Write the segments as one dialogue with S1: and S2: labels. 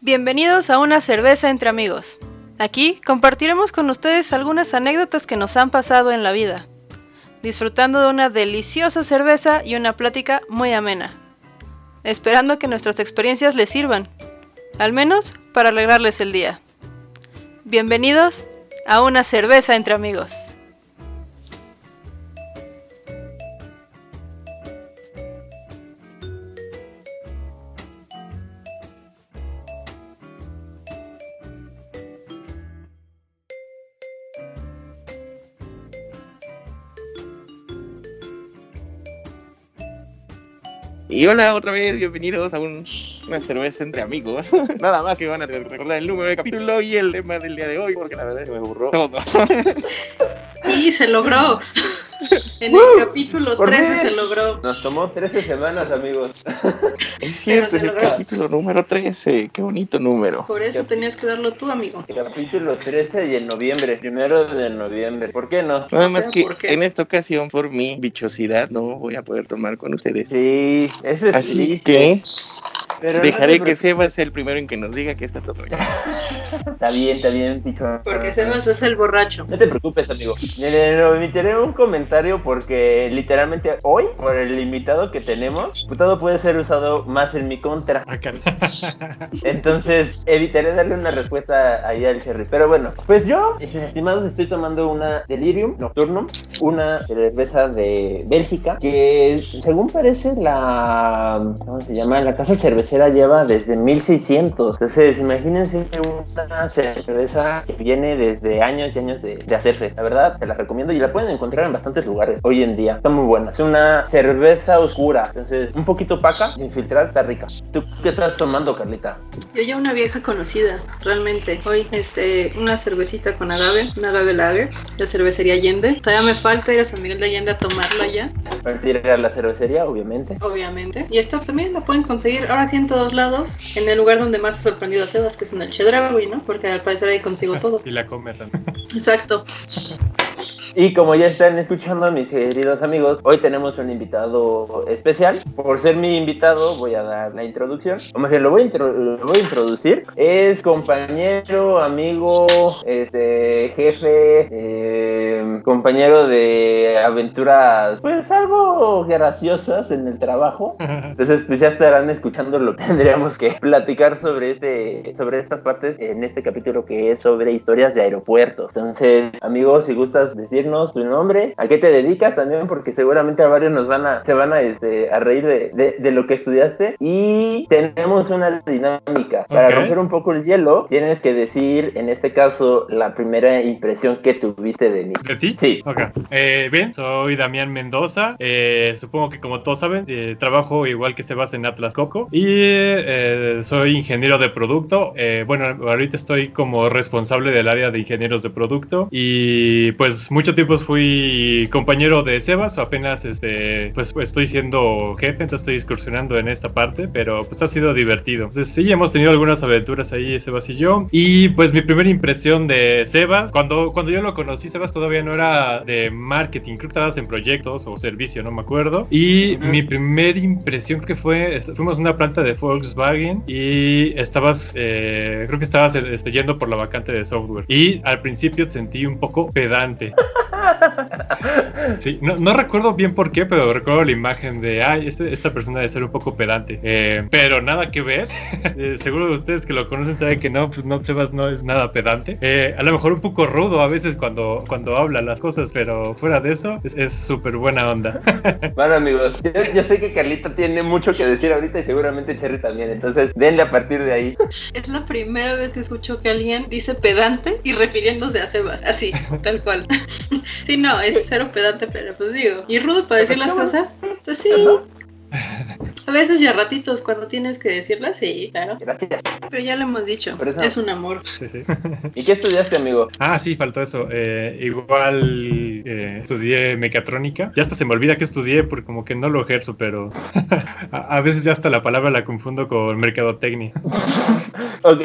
S1: Bienvenidos a una cerveza entre amigos. Aquí compartiremos con ustedes algunas anécdotas que nos han pasado en la vida, disfrutando de una deliciosa cerveza y una plática muy amena, esperando que nuestras experiencias les sirvan, al menos para alegrarles el día. Bienvenidos a una cerveza entre amigos.
S2: Y hola otra vez, bienvenidos a un- una cerveza entre amigos. Nada más que van a recordar el número de capítulo y el tema del día de hoy, porque la verdad es que me burró todo.
S1: Y se logró. En el capítulo
S3: Por
S1: 13
S3: fin.
S1: se logró.
S3: Nos tomó 13 semanas, amigos.
S2: Es cierto, es el
S1: logró.
S2: capítulo número 13. Qué bonito número.
S1: Por eso tenías que darlo tú, amigo.
S3: Capítulo 13 y en noviembre. Primero de noviembre. ¿Por qué no?
S2: Nada más que en esta ocasión, por mi bichosidad, no voy a poder tomar con ustedes.
S3: Sí, eso es
S2: Así
S3: triste,
S2: que
S3: pero
S2: dejaré que Seba sea el primero en que nos diga que está todo bien.
S3: Está bien, está bien, picho.
S1: Porque Sebas es el borracho.
S3: No te preocupes, amigo. Le emitiré un comentario porque literalmente hoy, por el invitado que tenemos, todo puede ser usado más en mi contra.
S4: Ah.
S3: Entonces, evitaré darle una respuesta ahí al Cherry. Pero bueno, pues yo, estimados, estoy tomando una Delirium Nocturnum, una cerveza de Bélgica, que según parece la... ¿Cómo se llama? La casa cervecera lleva desde 1600. Entonces, imagínense una cerveza que viene desde años y años de, de hacerse. La verdad, se la recomiendo y la pueden encontrar en bastantes lugares hoy en día. Está muy buena. Es una cerveza oscura, entonces un poquito opaca, sin filtrar, está rica. ¿Tú qué estás tomando, Carlita?
S1: Yo ya una vieja conocida, realmente. Hoy, este, una cervecita con agave, una agave lager, de cervecería Allende. Todavía me falta ir a San Miguel de Allende a tomarla ya,
S3: Partir a la cervecería, obviamente.
S1: obviamente. Y esta también la pueden conseguir ahora sí en todos lados, en el lugar donde más ha sorprendido a Sebas, que es en el Chedraui, ¿no? Porque al parecer ahí consigo todo.
S4: Y la come también.
S1: Exacto.
S3: Y como ya están escuchando, mis queridos amigos, hoy tenemos un invitado especial. Por ser mi invitado, voy a dar la introducción. O más bien, lo voy a, intro- lo voy a introducir. Es compañero, amigo, este, jefe, eh, compañero de aventuras, pues algo graciosas en el trabajo. Entonces, pues ya estarán escuchando lo que tendríamos que platicar sobre este, sobre estas partes en este capítulo que es sobre historias de aeropuertos. Entonces, amigos, si gustas decirnos tu nombre, a qué te dedicas también, porque seguramente a varios nos van a, se van a, este, a reír de, de- de lo que estudiaste. Y tenemos una dinámica. Para romper un poco el hielo, tienes que decir, en este caso, la primera impresión que tuviste de mí.
S4: ¿De ti?
S3: Sí.
S4: Ok. Eh, bien, soy Damián Mendoza. Eh, supongo que como todos saben, eh, trabajo igual que Sebas en Atlas Coco. Y eh, soy ingeniero de producto. Bueno, ahorita estoy como responsable del área de ingenieros de producto. Y pues mucho tiempo fui compañero de Sebas. Apenas este, pues estoy siendo jefe, entonces estoy excursionando en esta parte. Pero pues ha sido divertido. Entonces sí, hemos tenido algunas aventuras ahí, Sebas y yo. Y pues mi primera impresión de Sebas, cuando, cuando yo lo conocí, Sebas todavía no era de marketing, creo que estabas en proyectos o servicio, no me acuerdo. Y mi primera impresión creo que fue, est- fuimos a una planta de Volkswagen y estabas, eh, creo que estabas este, yendo por la vacante de software. Y al principio te sentí un poco pedante. Sí, no, no recuerdo bien por qué, pero recuerdo la imagen de, ay, este- esta persona debe ser un poco pedante. Eh, pero nada que ver. Eh, seguro de ustedes que lo conocen saben que no, pues no, Sebas no es nada pedante. Eh, a lo mejor un poco rudo a veces cuando, cuando habla las cosas, pero fuera de eso, es- es súper buena onda.
S3: Bueno, amigos, yo, yo sé que Carlita tiene mucho que decir ahorita y seguramente Cherry también. Entonces, denle a partir de ahí.
S1: Es la primera vez que escucho que alguien dice pedante y refiriéndose a Sebas, así, tal cual. Sí, no, es cero pedante, pero pues digo. Y rudo para decir las cosas, pues sí. A veces ya ratitos cuando tienes que decirlas, sí, claro.
S3: Gracias.
S1: Pero ya lo hemos dicho,
S3: eso-
S1: es un amor.
S4: Sí, sí.
S3: ¿Y qué estudiaste, amigo?
S4: Ah, sí, faltó eso. Eh, igual eh, estudié mecatrónica. Ya hasta se me olvida que estudié porque como que no lo ejerzo, pero a, a veces ya hasta la palabra la confundo con mercadotecnia.
S3: Ok,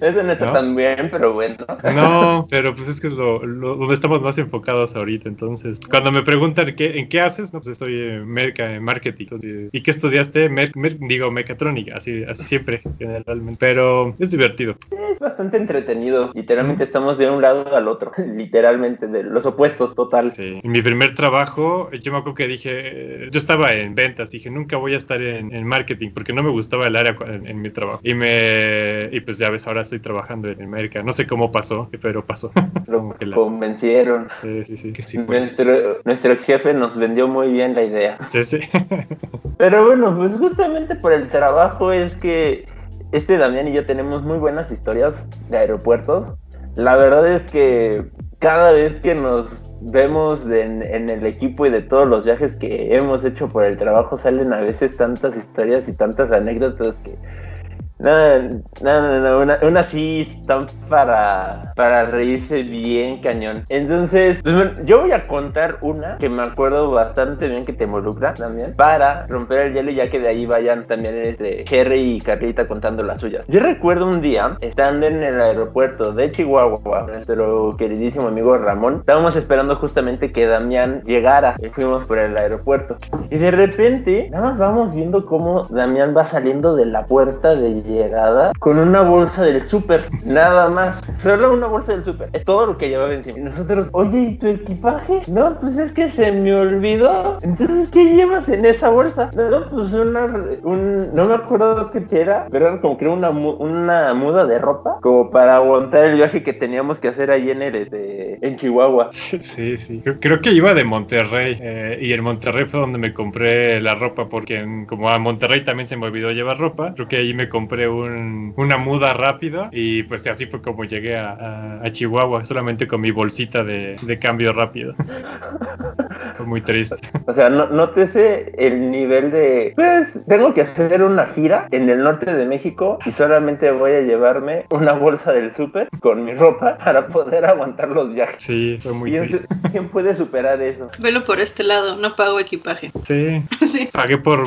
S3: eso no está
S4: ¿No?
S3: tan bien, pero bueno.
S4: No, pero pues es que es lo, lo- donde estamos más enfocados ahorita. Entonces, cuando me preguntan qué, en qué haces, no, pues estoy en, merca, en marketing. Entonces, ¿Y qué estudiaste? Mer- mer- digo, mecatrónica, así, así siempre, generalmente. Pero es divertido.
S3: Es bastante entretenido. Literalmente estamos de un lado al otro. Literalmente, de los opuestos, total.
S4: Sí. En mi primer trabajo, yo me acuerdo que dije, yo estaba en ventas, dije, nunca voy a estar en, en marketing porque no me gustaba el área en, en mi trabajo. Y me, y pues ya ves, ahora estoy trabajando en América. No sé cómo pasó, pero pasó.
S3: Lo
S4: la-
S3: convencieron.
S4: Sí, sí, sí, que sí, pues.
S3: Nuestro, nuestro ex jefe nos vendió muy bien la idea.
S4: Sí, sí.
S3: Pero bueno, pues justamente por el trabajo es que este Damián y yo tenemos muy buenas historias de aeropuertos. La verdad es que cada vez que nos vemos en, en el equipo y de todos los viajes que hemos hecho por el trabajo salen a veces tantas historias y tantas anécdotas que nada, nada, nada, una, una sí están para, para reírse bien cañón. Entonces, pues, yo voy a contar una que me acuerdo bastante bien que te involucra también para romper el hielo ya que de ahí vayan también este, Jerry y Carlita contando las suyas. Yo recuerdo un día, estando en el aeropuerto de Chihuahua, nuestro queridísimo amigo Ramón, estábamos esperando justamente que Damián llegara y fuimos por el aeropuerto. Y de repente, nada más vamos viendo cómo Damián va saliendo de la puerta de llegada con una bolsa del súper. Nada más. Solo una bolsa del súper. Es todo lo que llevaba encima. Y nosotros, oye, ¿y tu equipaje? No, pues es que se me olvidó. Entonces, ¿qué llevas en esa bolsa? No, pues una. Un, no me acuerdo qué era, pero era como que era una, una muda de ropa. Como para aguantar el viaje que teníamos que hacer ahí en el. este, en Chihuahua.
S4: Sí, sí. Creo, que iba de Monterrey eh, y en Monterrey fue donde me compré la ropa porque como a Monterrey también se me olvidó llevar ropa, creo que ahí me compré un- una muda rápida y pues así fue como llegué a, a- a Chihuahua, solamente con mi bolsita de, de cambio rápido. fue muy triste.
S3: O sea, no, nótese el nivel de, pues, tengo que hacer una gira en el norte de México y solamente voy a llevarme una bolsa del súper con mi ropa para poder aguantar los viajes.
S4: Sí, fue muy
S3: ¿Quién,
S4: triste.
S3: quién puede superar eso?
S5: Velo por este lado, no pago equipaje.
S4: Sí,
S5: sí,
S4: pagué por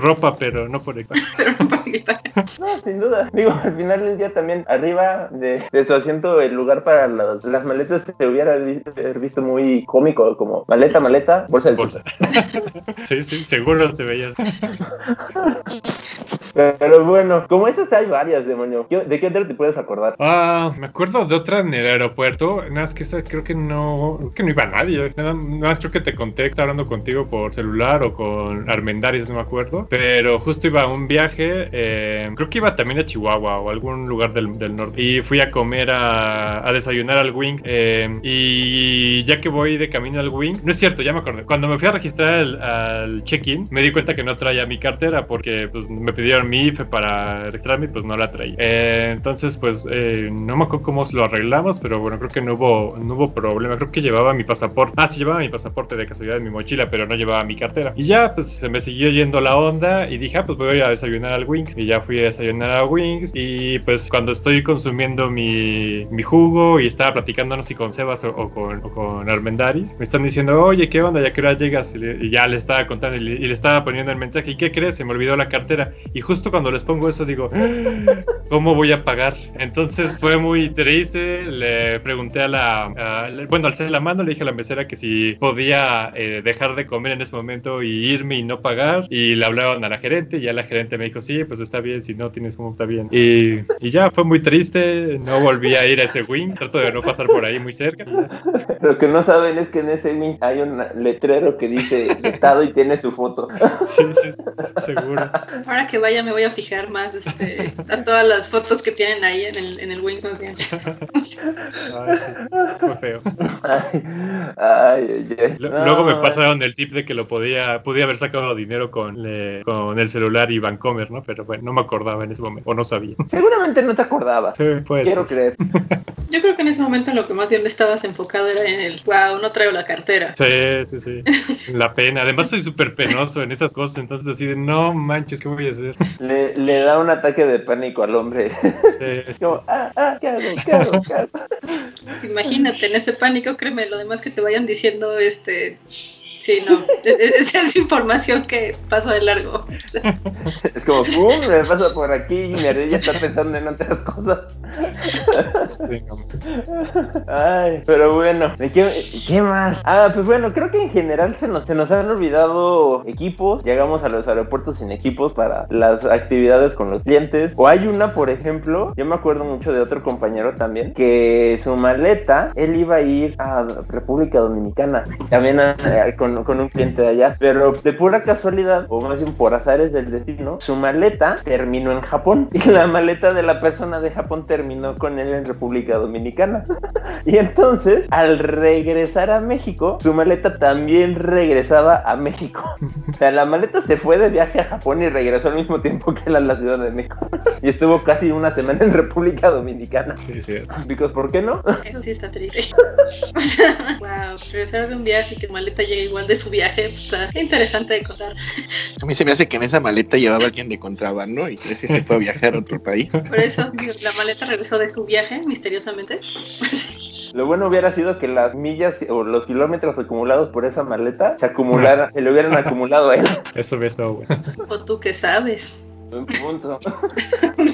S4: ropa, pero no por equipaje.
S5: pero no pago equipaje.
S3: No, sin duda. Digo, al final del día también arriba de, de su asiento el lugar para las, las maletas se hubiera visto, muy cómico, como maleta, maleta, bolsa del
S4: Bolsa. Sí, sí, seguro se veía.
S3: Pero bueno, como esas hay varias, demonio. ¿Qué- ¿De qué otra te puedes acordar?
S4: Ah, me acuerdo de otra en el aeropuerto. Nada más que esa creo que no, creo que no iba nadie. Nada nada más creo que te conté, estaba hablando contigo por celular o con Armendaris, no me acuerdo. Pero justo iba a un viaje, eh, creo que iba también a Chihuahua o algún lugar del, del norte. Y fui a comer a, a desayunar al Wing. eh, y ya que voy de camino al Wing, no es cierto, ya me acordé. Cuando me fui a registrar al, check-in, me di cuenta que no traía mi cartera porque pues, me pidieron mi IFE para registrarme y pues no la traía. Eh, entonces, pues eh, no me acuerdo cómo lo arreglamos, pero bueno, creo que no hubo, no hubo problema. Creo que llevaba mi pasaporte. Ah, sí, llevaba mi pasaporte de casualidad en mi mochila, pero no llevaba mi cartera. Y ya, pues se me siguió yendo la onda y dije, ah, pues voy a desayunar al Wings. Y ya fui a desayunar a Wings. Y pues cuando estoy consumiendo mi, mi jugo y estaba platicando, no sé si con Sebas o, o con, o con Armendaris, me están diciendo, oye, ¿qué onda? ¿Ya qué hora llegas? Y, le- y ya le estaba contando y le, y le estaba poniendo el mensaje. ¿Y qué crees? Se me olvidó la cartera. Y justo cuando les pongo eso, digo, ¿cómo voy a pagar? Entonces fue muy triste. Le pregunté a la, a- bueno, alcé la mano, le dije a la mesera que si podía eh, dejar de comer en ese momento y irme y no pagar. Y le hablaron a la gerente y ya la gerente me dijo, sí, pues está bien, si no tienes como está bien. Y, y ya fue muy triste. No volví a ir a ese wing. Trato de no pasar por ahí muy cerca.
S3: Lo que no saben es que en ese link hay un letrero que dice vetado y tiene su foto.
S4: Sí, sí, seguro.
S5: Ahora que vaya me voy a fijar más este, a todas las fotos que tienen ahí en el, en el Wing.
S4: Ay, sí, fue feo.
S3: Ay, ay, ay, ay.
S4: Lu-
S3: No,
S4: Luego me pasaron el tip de que lo podía, podía haber sacado dinero con, le- con el celular y Vancomer, ¿no? Pero bueno, no me acordaba en ese momento, o no sabía.
S3: Seguramente no te acordabas.
S4: Sí, pues.
S3: Quiero creer.
S5: Yo creo que en ese momento lo que más bien estabas enfocado era en el wow, no traigo la cartera.
S4: Sí, sí, sí. La pena. Además soy súper penoso en esas cosas, entonces así de, no manches, ¿qué voy a hacer?
S3: Le, le da un ataque de pánico al hombre.
S4: Sí,
S3: Como, ah, ah, ¿qué hago? ¿Qué hago? ¿Qué hago?
S1: Pues imagínate, en ese pánico, créeme, lo demás que te vayan diciendo, este, Sí, no. E-, e-, esa es información que pasa de largo.
S3: Es como, ¡pum! Me pasa por aquí y mi ardilla está pensando en otras cosas. Ay, pero bueno, qué, qué, más? Ah, pues bueno, creo que en general se nos, se nos han olvidado equipos. Llegamos a los aeropuertos sin equipos para las actividades con los clientes. O hay una, por ejemplo, yo me acuerdo mucho de otro compañero también, que su maleta, él iba a ir a República Dominicana. También con con, un cliente de allá, pero de pura casualidad, o más bien por azares del destino, su maleta terminó en Japón y la maleta de la persona de Japón terminó con él en República Dominicana. y entonces, al regresar a México, su maleta también regresaba a México. o sea, la maleta se fue de viaje a Japón y regresó al mismo tiempo que él a la Ciudad de México. y estuvo casi una semana en República Dominicana. Sí, sí. ¿por qué no?
S1: Eso sí está triste. wow, regresar de un viaje y que maleta llegue igual de su viaje, qué interesante de contar.
S2: A mí se me hace que en esa maleta llevaba alguien de contrabando y que se fue a viajar a otro país.
S1: Por eso la maleta regresó de su viaje misteriosamente.
S3: Lo bueno hubiera sido que las millas o los kilómetros acumulados por esa maleta se acumularan, se le hubieran acumulado a él.
S4: Eso hubiera estado bueno.
S1: O tú qué sabes.
S3: Un punto.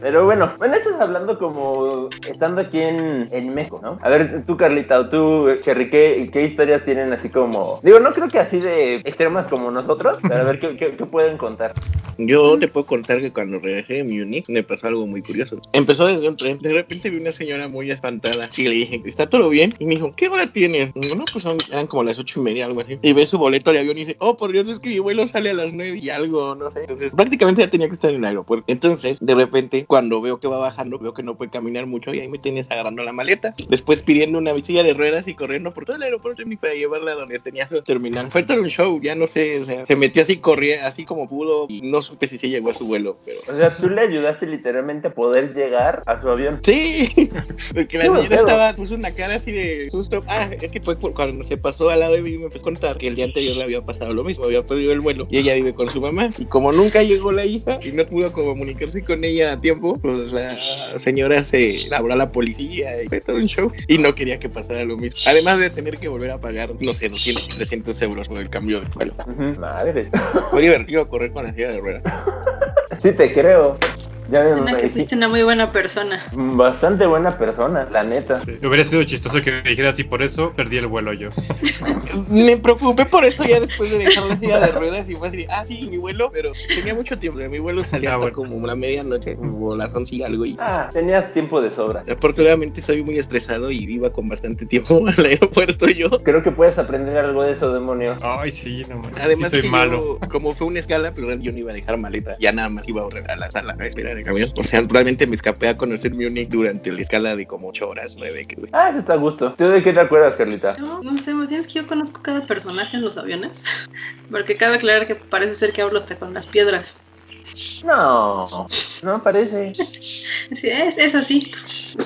S3: pero bueno, bueno, estás hablando como estando aquí en, en, México, ¿no? A ver, tú, Carlita, o tú, Cherry, ¿qué, ¿qué, historias tienen así como. Digo, no creo que así de extremas como nosotros, pero a ver, ¿qué, qué, pueden contar?
S2: Yo te puedo contar que cuando regresé de Munich me pasó algo muy curioso. Empezó desde un tren, de repente vi una señora muy espantada y le dije, ¿está todo bien? Y me dijo, ¿qué hora tienes? Y no, pues son, eran como las ocho y media, algo así. Y ve su boleto de avión y dice, oh, por Dios, es que mi vuelo sale a las nueve y algo, no sé. Entonces, prácticamente ya tenía que estar en el aeropuerto. Entonces, de repente, cuando veo que va bajando, veo que no puede caminar mucho y ahí me tienes agarrando la maleta. Después pidiendo una visilla de ruedas y corriendo por todo el aeropuerto ni para llevarla donde tenía que terminar. Fue todo un show, ya no sé, o sea, se metió así, corría así como pudo y no supe si se llegó a su vuelo. Pero...
S3: O sea, tú le ayudaste literalmente a poder llegar a su avión.
S2: Sí, porque la señora estaba, puso una cara así de susto. Ah, es que fue cuando se pasó al lado de mí y me empezó a contar que el día anterior le había pasado lo mismo, había perdido el vuelo y ella vive con su mamá. Y como nunca llegó la hija, y no pudo comunicarse con ella a tiempo, pues la señora se habló a la policía y fue todo un show y no quería que pasara lo mismo. Además de tener que volver a pagar, no sé, 200, 300 euros por el cambio de vuelo.
S3: Madre.
S2: Fue divertido correr con la silla de ruedas.
S3: Sí, te creo.
S1: Ya Suena que fuiste una muy buena persona.
S3: Bastante buena persona, la neta.
S4: hubiera sido chistoso que me dijeras y por eso perdí el vuelo yo.
S2: me preocupé por eso ya después de dejar la silla de ruedas y fue así, ah, sí, mi vuelo, pero tenía mucho tiempo. Mi vuelo salía ah, como la medianoche o las once y algo. Y...
S3: Ah, tenías tiempo de sobra.
S2: Afortunadamente soy muy estresado y iba con bastante tiempo al aeropuerto yo.
S3: Creo que puedes aprender algo de eso, demonio.
S4: Ay, sí, no
S2: Además,
S4: soy malo.
S2: como fue una escala, pero yo no iba a dejar maleta. Ya nada más iba a la sala a esperar o sea, probablemente me escapé a conocer Munich durante la escala de como 8 horas, 9. Que...
S3: Ah, eso está a gusto. ¿Tú de qué te acuerdas, Carlita?
S1: No, no sé, tienes que yo conozco cada personaje en los aviones. Porque cabe aclarar que parece ser que hablo hasta con las piedras.
S3: No, no parece.
S1: Sí, es, es así.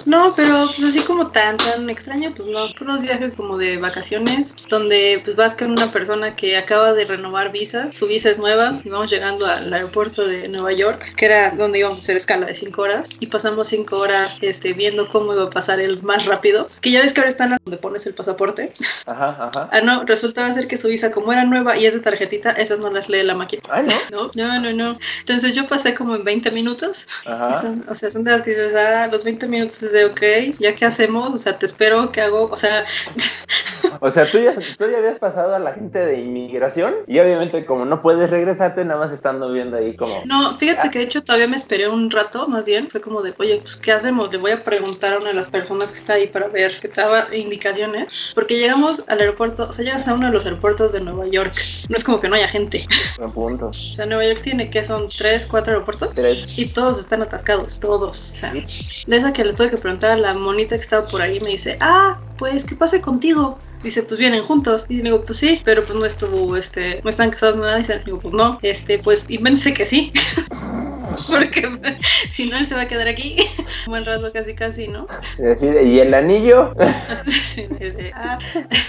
S1: No, pero pues así como tan, tan extraño, pues no. Unos viajes como de vacaciones, donde pues vas con una persona que acaba de renovar visa, su visa es nueva, y vamos llegando al aeropuerto de Nueva York, que era donde íbamos a hacer escala de 5 horas, y pasamos 5 horas este, viendo cómo iba a pasar el más rápido, que ya ves que ahora están donde pones el pasaporte.
S3: Ajá, ajá.
S1: Ah, no, resultaba ser que su visa, como era nueva y es de tarjetita, esas no las lee la máquina.
S3: Ah, no.
S1: No, no, no, no. Entonces yo pasé como en 20 minutos. Ajá. O sea, son de las que dices, ah, los 20 minutos de, ok, ya que hacemos, o sea, te espero, ¿qué hago? O sea...
S3: O sea, tú ya, tú ya habías pasado a la gente de inmigración y obviamente como no puedes regresarte, nada más estando viendo ahí como...
S1: No, fíjate que de hecho todavía me esperé un rato, más bien, fue como de, oye, pues ¿qué hacemos? Le voy a preguntar a una de las personas que está ahí para ver que daba indicaciones, porque llegamos al aeropuerto, o sea, llegas a uno de los aeropuertos de Nueva York, no es como que no haya gente.
S3: Un punto. O
S1: sea, Nueva York tiene que son tres, cuatro aeropuertos.
S3: Tres.
S1: Y todos están atascados, todos. O sea, de esa que le tuve que preguntar a la monita que estaba por ahí, me dice, ah, pues, ¿qué pasa contigo? Dice, pues vienen juntos. Y digo, pues sí, pero pues no estuvo, este, no están casados nada. Y dice, digo, pues no, este, pues invéntese que sí. Porque si no, él se va a quedar aquí un buen rato casi casi, ¿no?
S3: ¿Y el anillo?
S1: Sí, sí. Ah,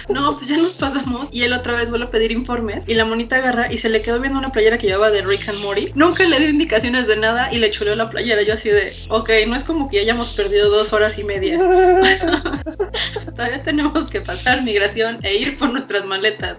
S1: no, pues ya nos pasamos. Y él otra vez vuelve a pedir informes. Y la monita agarra y se le quedó viendo una playera que llevaba de Rick and Morty. Nunca le dio indicaciones de nada y le chuleó la playera. Yo así de, ok, no es como que hayamos perdido dos horas y media. Todavía tenemos que pasar migración e ir por nuestras maletas.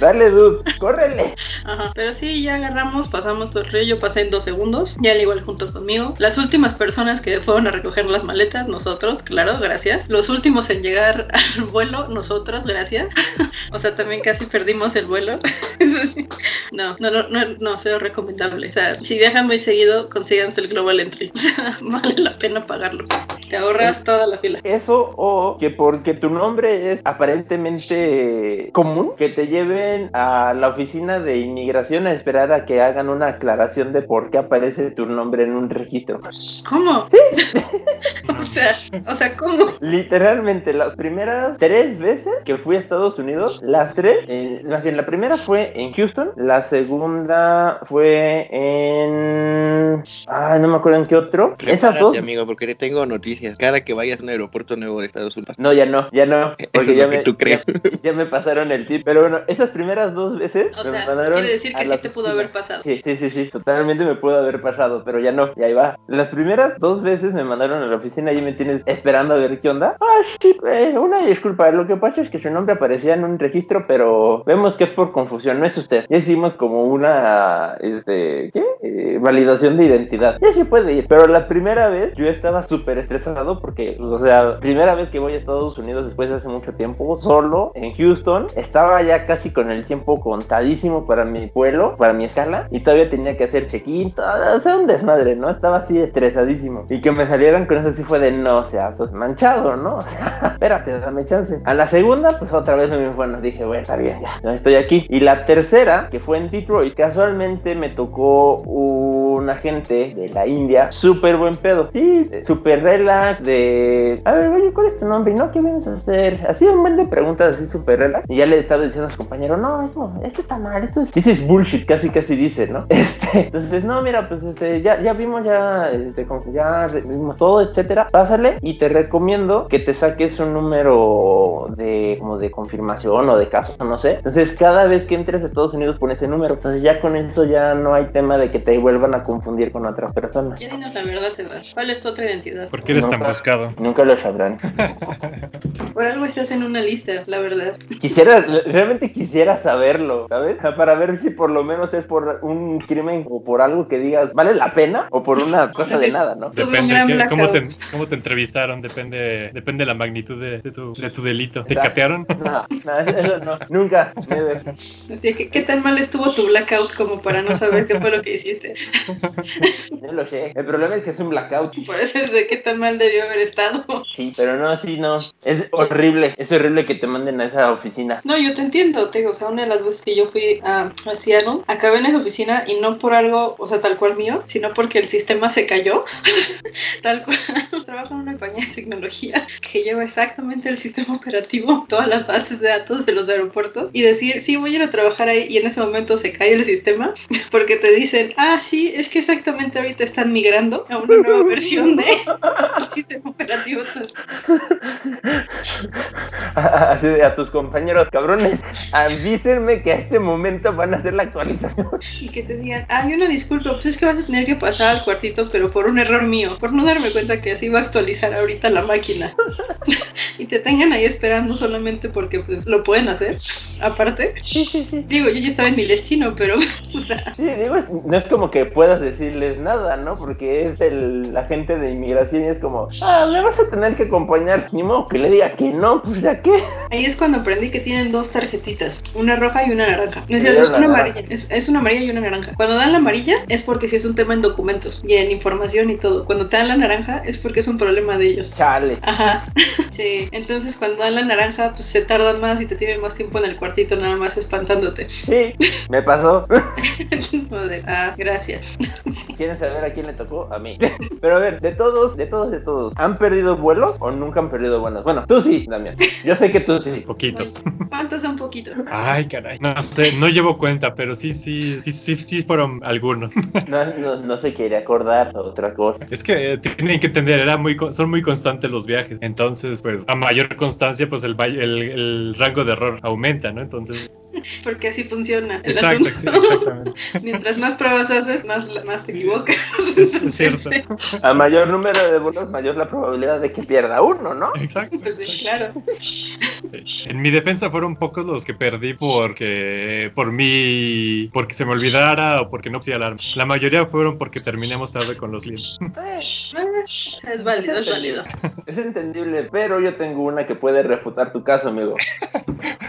S3: Dale, dude, córrele.
S1: Ajá. Pero sí, ya agarramos, pasamos todo el río. Yo pasé en dos segundos. Ya al igual junto conmigo. Las últimas personas que fueron a recoger las maletas, nosotros, claro, gracias. Los últimos en llegar al vuelo, nosotros, gracias. o sea, también casi perdimos el vuelo. no, no, no, no, no, cero recomendable. O sea, si viajan muy seguido, consíganse el Global Entry. O sea, vale la pena pagarlo. Te ahorras toda la fila.
S3: Eso o que porque tu nombre es aparentemente común, que te lleven a la oficina de inmigración a esperar a que hagan una aclaración de por qué aparece tu nombre en un registro.
S1: ¿Cómo? Sí. o sea, o sea, ¿cómo?
S3: Literalmente, las primeras tres veces que fui a Estados Unidos, las tres, eh, la primera fue en Houston, la segunda fue en... Ah, no me acuerdo en qué otro. Esas
S2: Prepárate,
S3: dos...
S2: amigo, porque te tengo noticias. Cada que vayas a un aeropuerto nuevo de Estados Unidos.
S3: No, ya no, ya no.
S2: Eso
S3: Porque
S2: es
S3: ya
S2: lo que
S3: me,
S2: tú crees.
S3: ya, ya me pasaron el tip. Pero bueno, esas primeras dos veces
S1: O
S3: me
S1: sea,
S3: mandaron
S1: quiere decir que sí te pudo haber pasado.
S3: Sí, sí, sí, sí, totalmente me pudo haber pasado, pero ya no, y ahí va. Las primeras dos veces me mandaron a la oficina y me tienes esperando a ver qué onda. Ah, sí, eh, una disculpa, lo que pasa es que su nombre aparecía en un registro, pero vemos que es por confusión, no es usted. Ya hicimos como una, este, ¿qué? Eh, validación de identidad. Ya se puede ir, pero la primera vez yo estaba súper estresado porque, o sea, primera vez que voy a Estados Unidos después de hace mucho tiempo, solo en Houston, estaba ya casi con el tiempo contadísimo para mi vuelo, para mi escala, y todavía tenía que hacer check-in, todo, o sea, un desmadre, ¿no? Estaba así estresadísimo. Y que me salieran con eso sí fue de no, o sea, sos manchado, ¿no? O sea, espérate, dame chance. A la segunda, pues otra vez me bueno, dije, bueno, está bien, ya, ya estoy aquí. Y la tercera, que fue en Detroit, casualmente me tocó un agente de la India, súper buen pedo. Sí, súper relax, de, a ver, oye, ¿cuál es tu nombre? ¿No? ¿Qué vienes a hacer? Así un buen de preguntas así súper relax. Y ya le estaba diciendo a su compañero, no, esto, esto está mal, esto es, is bullshit, casi casi dice, ¿no? Este, entonces, no, mira, pues este, ya, ya vimos ya, este, ya vimos todo, etcétera. Pásale y te recomiendo que te saques un número de, como de confirmación o de caso, no sé. Entonces, cada vez que entres a Estados Unidos pon ese número. Entonces, ya con eso ya no hay tema de que te vuelvan a confundir con otra persona.
S1: Ya dinos la verdad, Sebas. ¿Cuál es tu otra identidad?
S4: ¿Por qué eres tan buscado?
S3: Nunca lo sabrán.
S1: Por algo estás en una lista, la verdad.
S3: Quisiera, realmente quisiera saberlo, ¿sabes? Para ver si por lo menos es por un crimen o por algo que digas, ¿vale la pena? O por una cosa de nada, ¿no?
S4: Depende qué- cómo, te, cómo te entrevistaron, depende, depende de la magnitud de, de tu, de tu delito. ¿Te
S3: Exacto.
S4: catearon?
S3: No, no, eso no, nunca.
S1: que, ¿qué tan mal estuvo tu blackout como para no saber qué fue lo que hiciste?
S3: Yo lo sé. El problema es que es un blackout.
S1: Por eso es de qué tan mal debió haber estado.
S3: Sí, pero no, sí, no. Es horrible. Es horrible que te manden a esa oficina.
S1: No, yo te entiendo, te digo, o sea, una de las veces que yo fui a, a Seattle, acabé en esa oficina y no por algo, o sea, tal cual mío, sino porque el sistema se cayó. tal cual. Trabajo en una compañía de tecnología que lleva exactamente el sistema operativo, todas las bases de datos de los aeropuertos y decir, sí, voy a ir a trabajar ahí y en ese momento se cae el sistema porque te dicen, ah, sí, es que exactamente ahorita están migrando a una nueva versión de el sistema operativo.
S3: Así de a tus compañeros, cabrones, avísenme que a este momento van a hacer la actualización.
S1: Y que te digan, ay, una disculpa, pues es que vas a tener que pasar al cuartito, pero por un error mío, por no darme cuenta que así va a actualizar ahorita la máquina. y te tengan ahí esperando solamente porque pues lo pueden hacer, aparte. Digo, yo ya estaba en mi destino, pero, o sea,
S3: Sí, digo, no es como que puedas decirles nada, ¿no? Porque es el agente de inmigración y es como, ah, me vas a tener que acompañar. Ni modo que le diga que no, pues ya qué.
S1: ahí es cuando aprendí que tienen dos tarjetitas, una roja y una naranja. No es cierto, es una
S3: la
S1: amarilla, es, es una amarilla y una naranja. Cuando dan la amarilla es porque sí es un tema en documentos y en información y todo. Cuando te dan la naranja es porque es un problema de ellos.
S3: Chale.
S1: Ajá, sí. Entonces cuando dan la naranja, pues se tardan más y te tienen más tiempo en el cuartito nada más espantándote.
S3: Sí, me pasó.
S1: Ah, gracias.
S3: ¿Quieren saber a quién le tocó? A mí. Pero a ver, de todos, de todos, de todos, ¿han perdido vuelos o nunca han perdido vuelos? Bueno, tú sí, Damián. Yo sé que tú sí.
S4: Poquitos.
S1: ¿Cuántos son poquitos?
S4: Ay, caray. No sé, no llevo cuenta, pero sí, sí, sí, sí, sí fueron algunos.
S3: No, no, no se quiere acordar otra cosa.
S4: Es que eh, tienen que entender, era muy, son muy constantes los viajes. Entonces, pues, a mayor constancia, pues el, el, el rango de error aumenta, ¿no? Entonces,
S1: Porque así funciona el
S4: exacto, sí, exactamente.
S1: Mientras más pruebas haces, más, más te equivocas.
S4: Es, es cierto.
S3: A mayor número de vuelos, mayor la probabilidad de que pierda uno, ¿no?
S4: Exacto.
S1: Pues sí, claro.
S4: En mi defensa fueron pocos los que perdí porque por mí porque se me olvidara o porque no puse alarma. La mayoría fueron porque terminamos tarde con los clientes.
S1: Es válido, es válido.
S3: Es entendible, pero yo tengo una que puede refutar tu caso, amigo.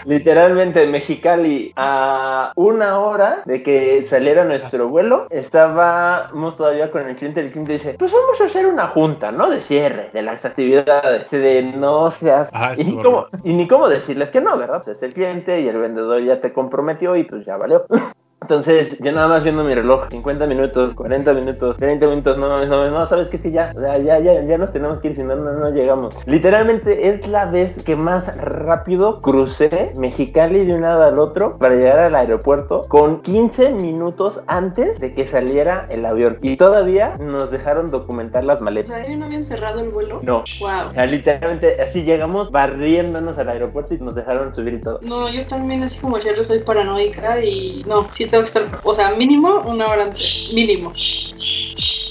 S3: Literalmente en Mexicali, a una hora de que saliera nuestro vuelo, estábamos todavía con el cliente. El cliente dice: Pues vamos a hacer una junta, ¿no? De cierre de las actividades. De no seas.
S4: Ah,
S3: y, ni cómo, y ni cómo decirles que no, ¿verdad? Pues es el cliente y el vendedor ya te comprometió y pues ya valió. Entonces, yo nada más viendo mi reloj, 50 minutos, 40 minutos, 30 minutos, no mames, no, mames, no, sabes que es que ya, o sea, ya, ya, ya nos tenemos que ir, si no, no, no llegamos. Literalmente es la vez que más rápido crucé Mexicali de un lado al otro para llegar al aeropuerto con 15 minutos antes de que saliera el avión. Y todavía nos dejaron documentar las
S1: O
S3: maletas.
S1: sea, ¿no habían cerrado el vuelo?
S3: No.
S1: Wow.
S3: O sea, literalmente así llegamos barriéndonos al aeropuerto y nos dejaron subir y todo.
S1: No, yo también así como Sherry soy paranoica y no, sí tengo que estar, o sea, mínimo una hora antes, mínimo.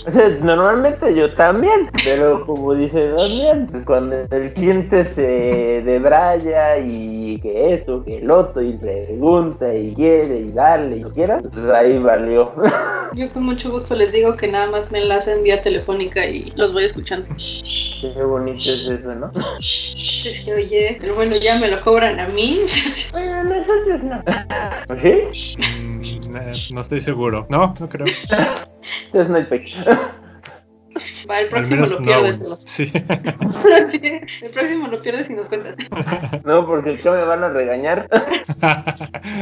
S3: O sea, normalmente yo también, pero como dice Damián, pues cuando el cliente se debraya y que eso, que el otro, y pregunta y quiere y dale y lo quiera, pues ahí valió.
S1: Yo con mucho gusto les digo que nada más me enlacen vía telefónica y los voy escuchando.
S3: Qué bonito es eso, ¿no?
S1: Es que, oye, el vuelo ya me lo cobran a mí.
S3: Bueno, nosotros no. ¿Sí?
S4: Eh, no estoy seguro. No, no creo.
S3: Entonces
S1: el próximo lo
S4: no.
S1: pierdes.
S4: Sí.
S1: Sí, el próximo lo pierdes y nos cuentas.
S3: No, porque acá me van a regañar.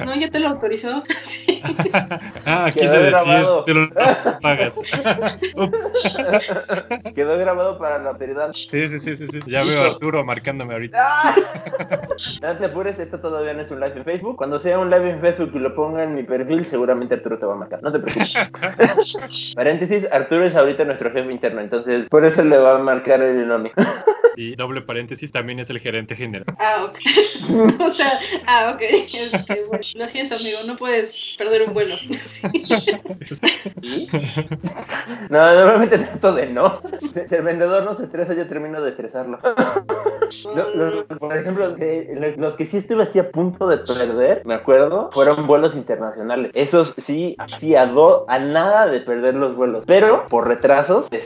S1: No, ya te lo autorizó. Sí.
S4: ah,
S3: Quedó
S4: quise decir,
S3: grabado.
S4: tú lo pagas.
S3: Quedó grabado para la autoridad.
S4: Sí, sí, sí, sí, sí. Ya veo a Arturo marcándome ahorita.
S3: ¡Ah! No te apures, esto todavía no es un live en Facebook. Cuando sea un live en Facebook y lo ponga en mi perfil, seguramente Arturo te va a marcar. No te preocupes. Paréntesis, Arturo es ahorita nuestro jefe interno, entonces por eso le va a marcar el nombre.
S4: Y doble paréntesis, también es el gerente general.
S1: Ah, ok. O sea, ah, ok. Este, bueno, lo siento, amigo, no puedes perder un vuelo. Sí.
S3: ¿Sí? No, normalmente trato de no. Si el vendedor no se estresa, yo termino de estresarlo. Lo- lo- por ejemplo, de- los que sí estuve así a punto de perder, me acuerdo, fueron vuelos internacionales. Esos sí, así a, do- a nada de perder los vuelos, pero por retrasos de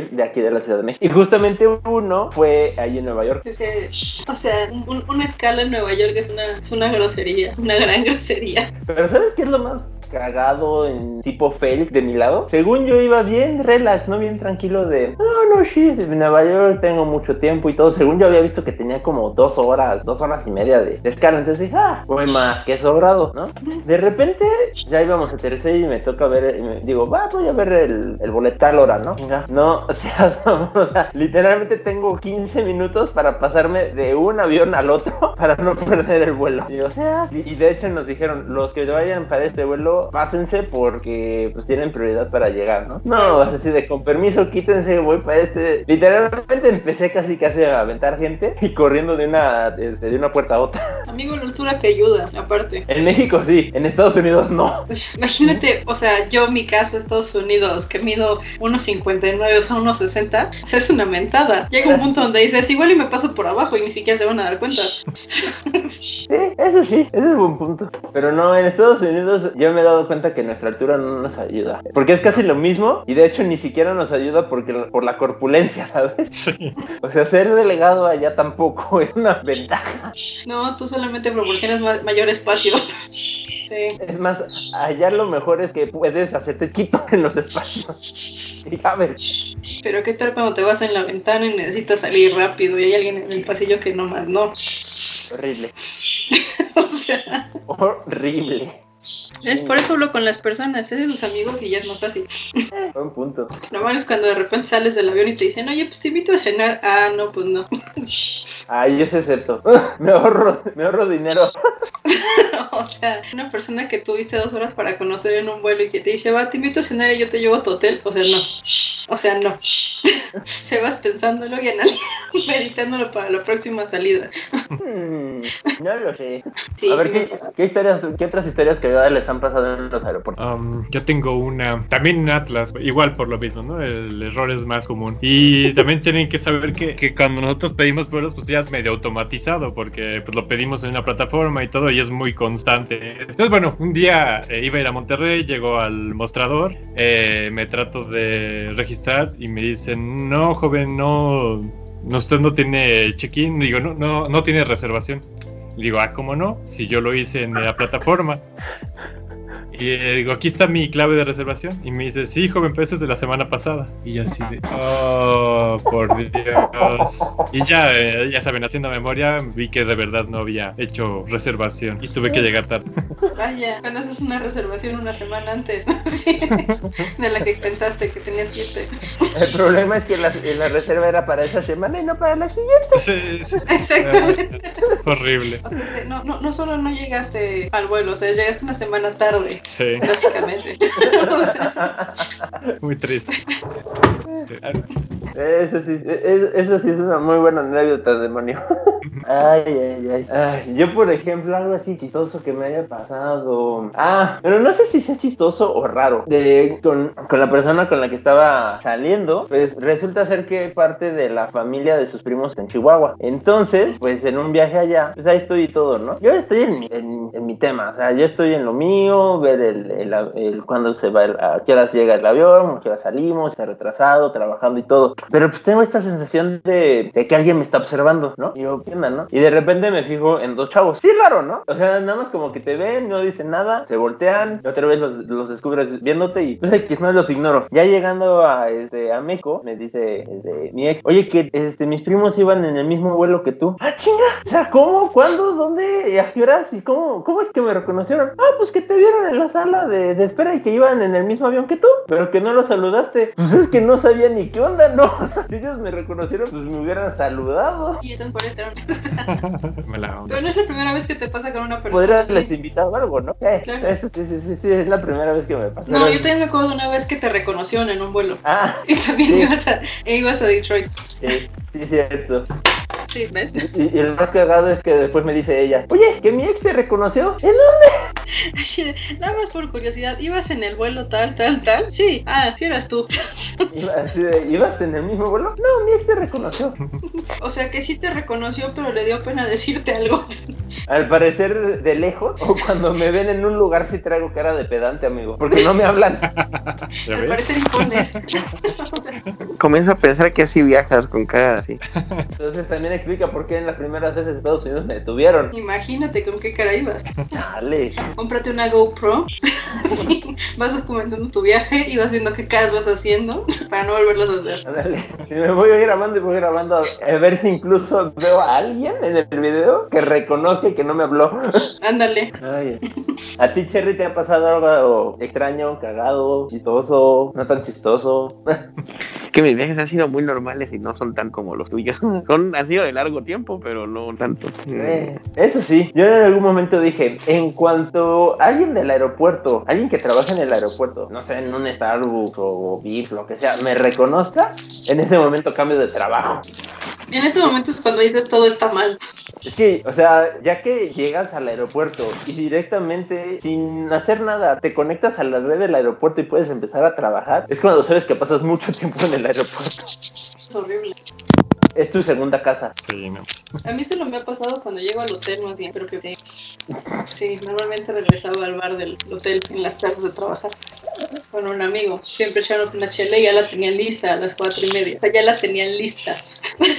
S3: salir de aquí de la Ciudad de México. Y justamente uno fue ahí en Nueva York.
S1: Es que, o sea, un- una escala en Nueva York es una, es una grosería, una gran grosería.
S3: Pero ¿sabes qué es lo más cagado en tipo fail de mi lado? Según yo iba bien relax, no bien tranquilo de, no, no, sí, en Nueva York tengo mucho tiempo y todo. Según yo había visto que tenía como dos horas, dos horas y media de, de escala. Entonces dije, ah, voy más que sobrado, ¿no? De repente ya íbamos a tercer y me toca ver, y me digo, va, voy a ver el, el boleto tal hora, ¿no? No, o sea, o sea, literalmente tengo 15 minutos para pasarme de un avión al otro para no perder el vuelo. Y, o sea, y de hecho nos dijeron, los que vayan para este vuelo, pásense porque pues tienen prioridad para llegar, ¿no? No, así de con permiso, quítense, voy para este. Literalmente empecé casi casi a aventar gente y corriendo de una, de, de una puerta a otra.
S1: Amigo, la altura te ayuda, aparte.
S3: En México sí, en Estados Unidos no.
S1: Pues, imagínate, o sea, yo mi caso, Estados Unidos, que mido 1,59, o sea, 1,60, o sea, es una mentada. Llega un punto donde dices, igual y me paso por abajo y ni siquiera se van a dar cuenta.
S3: Sí, eso sí, ese es buen punto. Pero no, en Estados Unidos yo me he dado cuenta que nuestra altura no nos ayuda. Porque es casi lo mismo y de hecho ni siquiera nos ayuda porque por la corpulencia, ¿sabes?
S4: Sí.
S3: O sea, ser delegado allá tampoco es una ventaja.
S1: No, tú solamente proporcionas ma- mayor espacio. Sí.
S3: Es más, allá lo mejor es que puedes hacerte quito en los espacios. Y a ver,
S1: Pero qué tal cuando te vas en la ventana y necesitas salir rápido y hay alguien en el pasillo que no más no.
S3: horrible.
S1: O sea,
S3: Horrible.
S1: Es por eso hablo con las personas, te haces tus amigos y ya es más fácil.
S3: Buen punto.
S1: Lo malo es cuando de repente sales del avión y te dicen, oye, pues te invito a cenar. Ah, no, pues no.
S3: Ay, yo sé excepto. Me ahorro, me ahorro dinero.
S1: o sea, una persona que tuviste dos horas para conocer en un vuelo y que te dice, va, te invito a cenar y yo te llevo a tu hotel. O sea, no. O sea, no. Se vas pensándolo y anal- meditándolo para la próxima salida.
S3: No lo sé.
S1: Sí,
S3: A ver, ¿qué, qué historias, qué otras historias cagadas les han pasado en los aeropuertos?
S4: Um, yo tengo una, también en Atlas, igual por lo mismo, ¿no? El error es más común. Y también tienen que saber que, que cuando nosotros pedimos vuelos, pues ya es medio automatizado, porque pues lo pedimos en una plataforma y todo, y es muy constante. Entonces, bueno, un día eh, iba a ir a Monterrey, llego al mostrador, eh, me trato de registrar y me dicen, no, joven, no, usted no tiene check-in, digo, no, no, no tiene reservación. Digo, ah, ¿cómo no? Si yo lo hice en la plataforma. Y eh, digo, aquí está mi clave de reservación. Y me dice, sí, joven, pero eso es de la semana pasada. Y yo así de, oh, por Dios. Y ya, eh, ya saben, haciendo memoria, vi que de verdad no había hecho reservación. Y tuve que llegar tarde.
S1: Vaya, cuando haces una reservación una semana antes Sí, de la que pensaste que tenías que irte.
S3: El problema es que la, la reserva era para esa semana y no para la siguiente.
S4: Sí, sí, sí.
S1: Exactamente.
S4: Horrible.
S1: O sea, no, no, no solo no llegaste al vuelo, o sea, llegaste una semana tarde,
S4: Sí,
S1: básicamente.
S4: Muy triste.
S3: Eso sí, es- eso sí es una muy buena anécdota, demonio. Ay, ay, ay, ay. Yo, por ejemplo, algo así chistoso que me haya pasado. Ah, pero no sé si sea chistoso o raro. De, con, con la persona con la que estaba saliendo, pues resulta ser que parte de la familia de sus primos en Chihuahua. Entonces, pues en un viaje allá, pues ahí estoy y todo, ¿no? Yo estoy en mi, en, en mi tema, o sea, yo estoy en lo mío, ver el, el, el cuándo se va, el- a qué horas llega el avión, a qué horas salimos, está retrasado, trabajando y todo. Pero pues tengo esta sensación de, que alguien me está observando, ¿no? Y yo, ¿qué onda, no? Y de repente me fijo en dos chavos. Sí, raro, ¿no? O sea, nada más como que te ven, no dicen nada, se voltean, otra vez los, descubres viéndote y pues que no los ignoro. Ya llegando a, este, a México, me dice este, mi ex, oye, que este, mis primos iban en el mismo vuelo que tú. Ah, chinga. O sea, ¿cómo? ¿Cuándo? ¿Dónde? ¿Y ¿A qué horas? ¿Y cómo? ¿Cómo es que me reconocieron? Ah, pues que te vieron en la sala de, de espera y que iban en el mismo avión que tú, pero que no los saludaste. Pues es que no sabía ni qué onda, ¿no? si ellos me reconocieron, pues me hubieran saludado.
S1: y entonces por eso.
S4: Mala onda.
S1: Pero no es la primera vez que te pasa con una persona.
S3: Podrías
S1: así.
S3: les invitado algo, ¿no? Eh,
S1: Claro.
S3: eso sí, sí, sí, sí, es la primera vez que me pasa.
S1: No,
S3: Pero-
S1: yo también me acuerdo de una vez que te reconocieron en un vuelo.
S3: Ah,
S1: Y también
S3: Sí.
S1: ibas, a, e ibas a Detroit.
S3: sí, sí, cierto.
S1: Sí, ¿ves?
S3: Y, y el más cagado es que después me dice ella, oye, que mi ex te reconoció. ¿En
S1: Así de, Nada más por curiosidad, ¿ibas en el vuelo tal, tal, tal? Sí, ah, sí eras tú.
S3: Iba- así de, ¿Ibas en el mismo vuelo? No, mi ex te reconoció.
S1: O sea que sí te reconoció, pero le dio pena decirte algo.
S3: Al parecer de lejos, o cuando me ven en un lugar sí traigo cara de pedante, amigo. Porque no me hablan.
S4: ¿Ya
S1: Al parecer impones.
S2: Comienzo a pensar que así viajas con cara así.
S3: Entonces también explica por qué en las primeras veces Estados Unidos me detuvieron.
S1: Imagínate con qué cara ibas.
S3: Dale.
S1: Cómprate una GoPro. Sí, vas documentando tu viaje y vas viendo qué caras vas haciendo para no volverlos a hacer.
S3: Ándale. Y me voy grabando y voy grabando a ver si incluso veo a alguien en el video que reconoce que no me habló.
S1: Ándale.
S3: Ay. ¿A ti, Cherry, te ha pasado algo extraño, cagado, chistoso, no tan chistoso?
S2: Que mis viajes han sido muy normales y no son tan como los tuyos. Son, han sido de largo tiempo, pero no tanto.
S3: Eh, eso sí, yo en algún momento dije, en cuanto alguien del aeropuerto, alguien que trabaja en el aeropuerto, no sé, en un Starbucks o VIP, lo que sea, me reconozca, en ese momento cambio de trabajo.
S1: En ese momento es cuando dices todo está mal.
S3: Es que, o sea, ya que llegas al aeropuerto y directamente, sin hacer nada, te conectas a la red del aeropuerto y puedes empezar a trabajar, es cuando sabes que pasas mucho tiempo en el aeropuerto.
S1: Es horrible.
S3: Es tu segunda casa.
S4: Sí, no.
S1: A mí solo me ha pasado cuando llego al hotel más bien, pero que sí. Sí, normalmente regresaba al bar del hotel en las plazas de trabajar. con un amigo. Siempre echábamos una chela y ya la tenían lista a las cuatro y media. O sea, ya la tenían lista.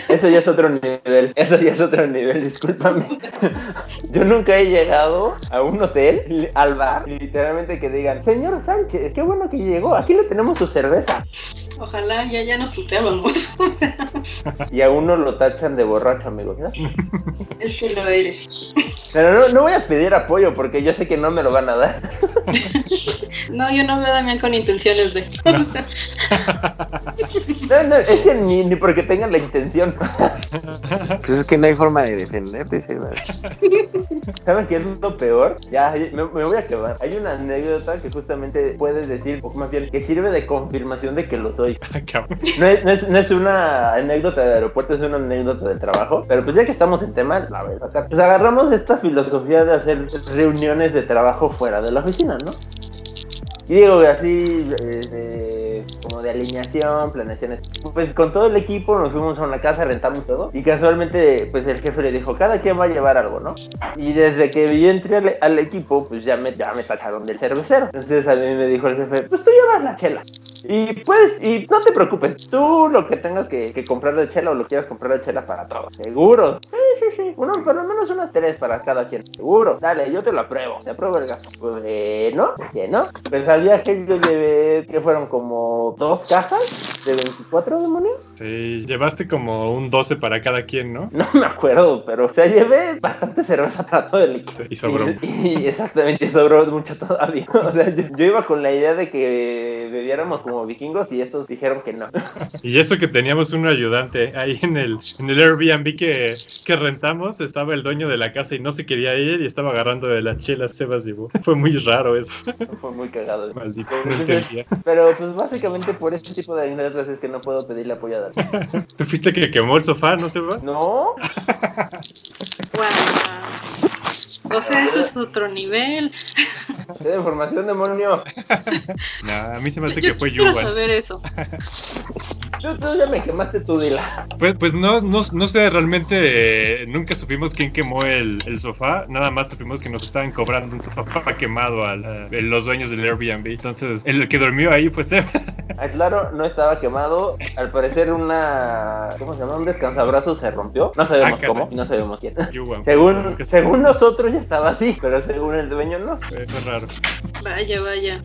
S3: Eso ya es otro nivel. Eso ya es otro nivel, discúlpame. Yo nunca he llegado a un hotel, al bar, literalmente que digan, señor Sánchez, qué bueno que llegó. Aquí le tenemos su cerveza.
S1: Ojalá ya, ya nos tuteábamos.
S3: Y a uno lo tachan de borracho, amigos. ¿no?
S1: es que lo eres.
S3: Pero no, no voy a pedir apoyo porque yo sé que no me lo van a dar.
S1: No, yo no veo a Damián con intenciones de.
S3: No, no, es que ni, ni porque tengan la intención.
S2: Pues es que no hay forma de defenderte.
S3: ¿Saben qué es lo peor? Ya, me, me voy a quedar. Hay una anécdota que justamente puedes decir, o más bien, que sirve de confirmación de que lo soy. No es, no es, no es una anécdota de aeropuerto, es una anécdota del trabajo. Pero pues ya que estamos en tema, la sacar. Pues agarramos esta filosofía de hacer reuniones de trabajo fuera de la oficina, ¿no? Y digo, así, eh, como de alineación, planeaciones. Pues con todo el equipo nos fuimos a una casa, rentamos todo. Y casualmente, pues el jefe le dijo, cada quien va a llevar algo, ¿no? Y desde que yo entré al, al equipo, pues ya me, ya me tacharon del cervecero. Entonces a mí me dijo el jefe, pues tú llevas la chela. Y pues, y no te preocupes, tú lo que tengas que, que comprar de chela o lo quieras comprar de chela para todos. Seguro. Sí, sí, sí. Uno, por lo menos unas tres para cada quien. Seguro. Dale, yo te lo apruebo. Te apruebo el gasto. Bueno, no. Pues al viaje yo llevé, que fueron como dos cajas de 24 demonios.
S4: Sí, llevaste como un 12 para cada quien, ¿no?
S3: No me acuerdo, pero o sea, llevé bastante cerveza para todo el equipo.
S4: Sí, y sobró.
S3: Y, y exactamente, sobró mucho todavía. O sea, yo, yo iba con la idea de que bebiéramos como vikingos y estos dijeron que no.
S4: Y eso que teníamos un ayudante ahí en el, en el Airbnb que, que rentamos, estaba el dueño de la casa y no se quería ir y estaba agarrando de las chelas Sebas y Fue muy raro eso.
S3: Fue muy cagado.
S4: Maldito, no entendía.
S3: Pero pues básicamente por este tipo de anécdotas es que no puedo pedirle apoyo a Dani.
S4: ¿Tú fuiste que quemó el sofá, no Sebas?
S3: No,
S1: Wow. O sea, eso es otro nivel.
S3: de información demonio.
S4: No, a mí se me hace
S1: Yo
S4: que fue
S1: quiero
S4: Yuval.
S1: saber eso.
S3: Tú, tú ya me quemaste tu dila.
S4: Pues, pues no, no, no sé, realmente eh, nunca supimos quién quemó el, el sofá, nada más supimos que nos estaban cobrando un sofá quemado a la- los dueños del Airbnb. Entonces, el que durmió ahí fue Sebas.
S3: Ah, claro, no estaba quemado. Al parecer una... ¿Cómo se llama? Un descansabrazos se rompió. No sabemos
S4: Ah,
S3: cómo y no sabemos quién. Según, según nosotros ya estaba así, pero según el dueño no.
S4: fue raro.
S1: Vaya, vaya.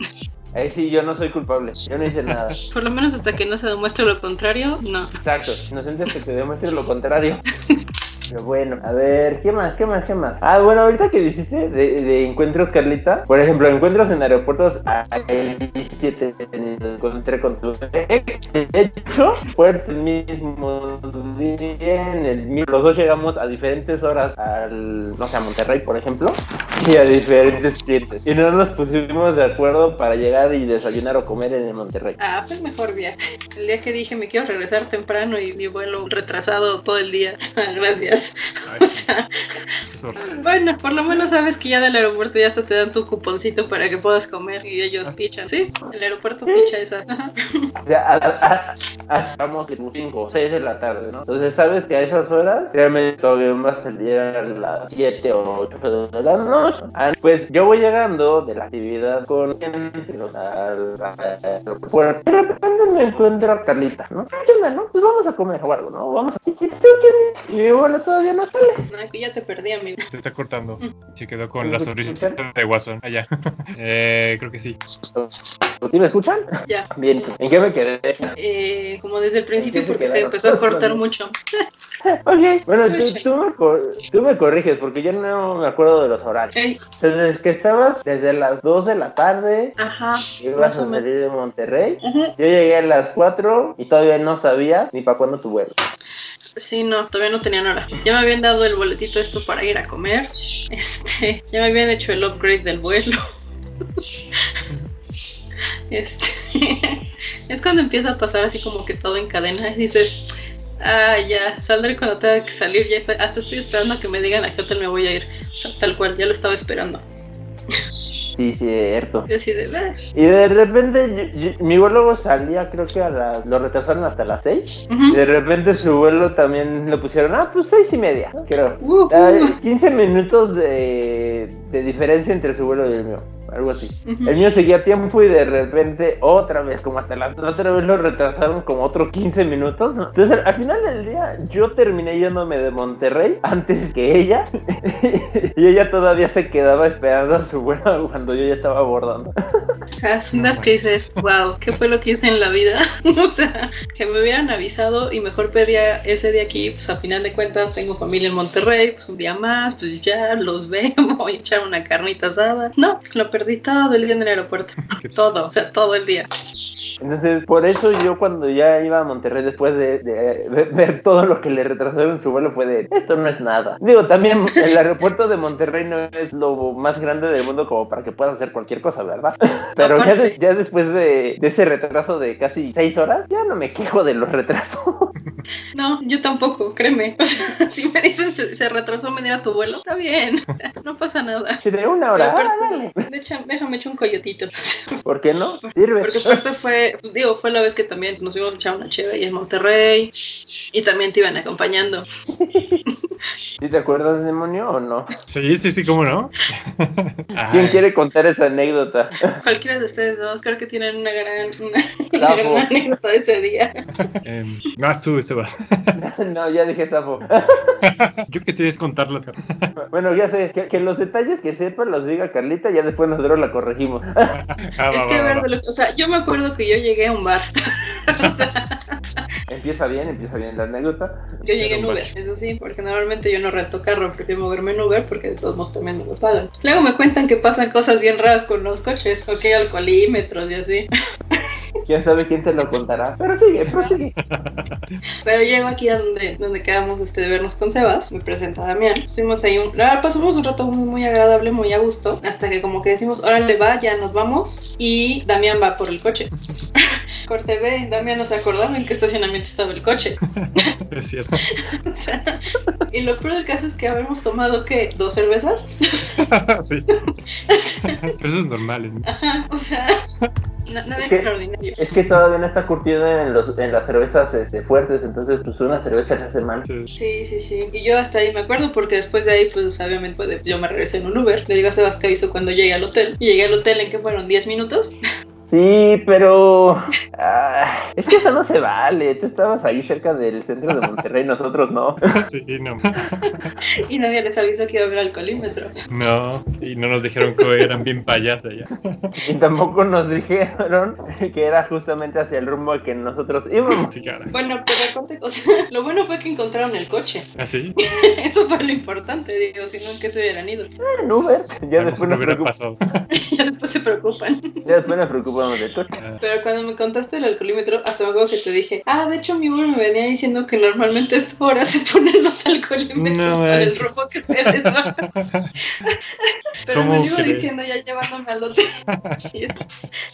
S3: Ahí sí, yo no soy culpable. Yo no hice nada.
S1: Por lo menos hasta que no se demuestre lo contrario, no.
S3: Exacto. Inocente que te demuestre lo contrario. Pero bueno, a ver, ¿qué más? ¿Qué más? ¿Qué más? Ah, bueno, ahorita que dijiste de, de encuentros, Carlita. Por ejemplo, encuentros en aeropuertos. Ahí sí te encontré con tu ex. De hecho, fue el mismo día en el mismo- Los dos llegamos a diferentes horas al, no sé, a Monterrey, por ejemplo. Y a diferentes clientes. Y no nos pusimos de acuerdo para llegar y desayunar o comer en el Monterrey.
S1: Ah, fue el mejor viaje. El día que dije me quiero regresar temprano y mi vuelo retrasado todo el día. Gracias.
S4: Ay,
S1: O sea,
S4: es horrible.
S1: bueno, por lo menos sabes que ya del aeropuerto ya hasta te dan tu cuponcito para que puedas comer y ellos pichan. Sí, el aeropuerto picha esa. Ajá.
S3: O sea, a, a, a- estamos tipo 5 o 6 de la tarde, ¿no? Entonces sabes que a esas horas realmente todavía va a salir a las 7 o 8 de la noche. Ah, Pues yo voy llegando de la actividad con al al aeropuerto. De repente me encuentro a Carlita, ¿no? ¿Qué onda, no? Pues vamos a comer o algo, ¿no? Vamos a... Y bueno, todavía no sale.
S1: Ay, que ya te perdí, amigo.
S4: Se está cortando. Se quedó con la sonrisa de Guasón. Allá. Eh, creo que sí.
S3: ¿Sí me escuchan?
S1: Ya.
S3: Bien, ¿en qué me quedé?
S1: Eh, como desde el principio
S3: ¿En qué se
S1: porque se empezó a cortar mucho.
S3: Ok, bueno, tú, tú me, cor- tú me corriges porque yo no me acuerdo de los horarios.
S1: Ey,
S3: Entonces, que estabas desde las 2 de la tarde,
S1: ajá.
S3: ibas
S1: Más
S3: a
S1: o menos.
S3: salir de Monterrey. Yo llegué a las 4 y todavía no sabía ni para cuándo tu vuelo.
S1: Sí, no, todavía no tenían hora. Ya me habían dado el boletito esto para ir a comer. Este, ya me habían hecho el upgrade del vuelo. Este, es cuando empieza a pasar así como que todo en cadena y dices, ah, ya, saldré cuando tenga que salir, ya está, hasta estoy esperando a que me digan a qué hotel me voy a ir. O sea, tal cual, ya lo estaba esperando.
S3: Sí, cierto.
S1: Y así de.
S3: Y de repente, yo- yo- mi vuelo salía, creo que a las. Lo retrasaron hasta las 6.
S1: Ujú.
S3: Y de repente su vuelo también lo pusieron, ah, pues 6 y media, creo.
S1: Uh.
S3: 15 minutos de, de diferencia entre su vuelo y el mío. Algo así. El mío seguía a tiempo y de repente otra vez, como hasta las otra vez lo retrasaron como otros 15 minutos. ¿no? Entonces al final del día yo terminé yéndome de Monterrey antes que ella y ella todavía se quedaba esperando su vuelo cuando yo ya estaba abordando.
S1: Las que dices, wow, ¿qué fue lo que hice en la vida? o sea, que me hubieran avisado y mejor pedía ese día aquí, pues a final de cuentas tengo familia en Monterrey, pues un día más, pues ya los veo, voy a echar una carnita asada. No, lo perdí todo el día en el aeropuerto. todo, o sea, todo el día.
S3: Entonces, por eso yo cuando ya iba a Monterrey después de, de- de ver todo lo que le retrasaron su vuelo fue de, esto no es nada. Digo, también el aeropuerto de Monterrey no es lo más grande del mundo como para que puedas hacer cualquier cosa, ¿verdad? Pero ya, de- ya después de, de ese retraso de casi seis horas, ya no me quejo de los retrasos.
S1: No, yo tampoco, créeme. O sea, si me dicen se, se retrasó venir a tu vuelo, está bien, no pasa nada.
S3: Si de una hora, ah,
S1: aparte,
S3: dale.
S1: de hecho, déjame echar un coyotito.
S3: ¿Por qué no? Sirve.
S1: Porque aparte fue, digo, fue la vez que también nos fuimos a echar una chévere y en Monterrey y también te iban acompañando.
S3: ¿Sí te acuerdas, demonio, o no?
S4: Sí, sí, sí, ¿cómo no?
S3: ¿Quién
S4: Ay,
S3: quiere contar esa anécdota?
S1: Cualquiera de ustedes dos creo que tienen una gran, una, gran anécdota de ese día.
S4: em, vas tú, Sebas.
S3: no, ya dije Safo.
S4: Yo que tienes que contarlo. Carlos.
S3: Bueno, ya sé, que, que los detalles que sepa los diga Carlita, ya después nosotros la corregimos.
S4: Ah,
S1: es
S4: va,
S1: que,
S4: va,
S1: o sea, yo me acuerdo que yo llegué a un bar.
S3: Empieza bien, empieza bien la anécdota.
S1: Yo llegué en Uber, eso sí, porque normalmente yo no rento carro, prefiero moverme en Uber porque de todos modos también me los pagan. Luego me cuentan que pasan cosas bien raras con los coches, ok, alcoholímetros y así.
S3: Quién sabe quién te lo contará. Pero sigue, prosigue.
S1: Pero llego aquí a donde, donde quedamos este, de vernos con Sebas, me presenta Damián. Estuvimos ahí un, la verdad, pasamos un rato muy, muy agradable, muy a gusto, hasta que como que decimos, órale va, ya nos vamos, y Damián va por el coche. Corte B, Damián no se acordaba en qué estacionamiento estaba el coche.
S4: Es cierto.
S1: O sea, y lo peor del caso es que habíamos tomado, ¿qué? ¿Dos cervezas?
S4: sí. Pero eso es normal. ¿no?
S1: Ajá, o sea, na- nada
S3: Es que-
S1: extraordinario.
S3: Es que todavía no está curtido en, los, en las cervezas este, fuertes, entonces pues una cerveza a la semana.
S1: Sí, sí, sí. Y yo hasta ahí me acuerdo porque después de ahí, pues obviamente pues, yo me regresé en un Uber. Le digo a Sebas, te aviso cuando llegue al hotel. Y llegué al hotel en que fueron 10 minutos.
S3: Sí, pero... ah, es que eso no se vale. Tú estabas ahí cerca del centro de Monterrey, nosotros no.
S4: sí, no.
S1: Y nadie les avisó que iba a haber alcoholímetro.
S4: No, y no nos dijeron que eran bien payasos ya.
S3: Y tampoco nos dijeron que era justamente hacia el rumbo al que nosotros íbamos.
S4: Sí, cara.
S1: Bueno, pero o sea, lo bueno fue que encontraron el coche.
S4: ¿Así?
S1: Eso fue lo importante, digo, si no, ¿en qué se hubieran ido?
S3: En Uber. Ya después nos
S4: hubiera
S3: preocup-
S4: pasado.
S1: ya después se preocupan.
S3: ya después nos preocupamos
S4: Ah,
S1: Pero cuando me contaste el alcoholímetro, hasta me acuerdo que te dije, ah, de hecho mi Uber me venía diciendo que normalmente a esta hora se ponen los alcoholímetros
S4: No
S1: para el rumbo que te. Pero me
S4: ¿Cómo
S1: lo iba diciendo ya llevándome al hotel. Y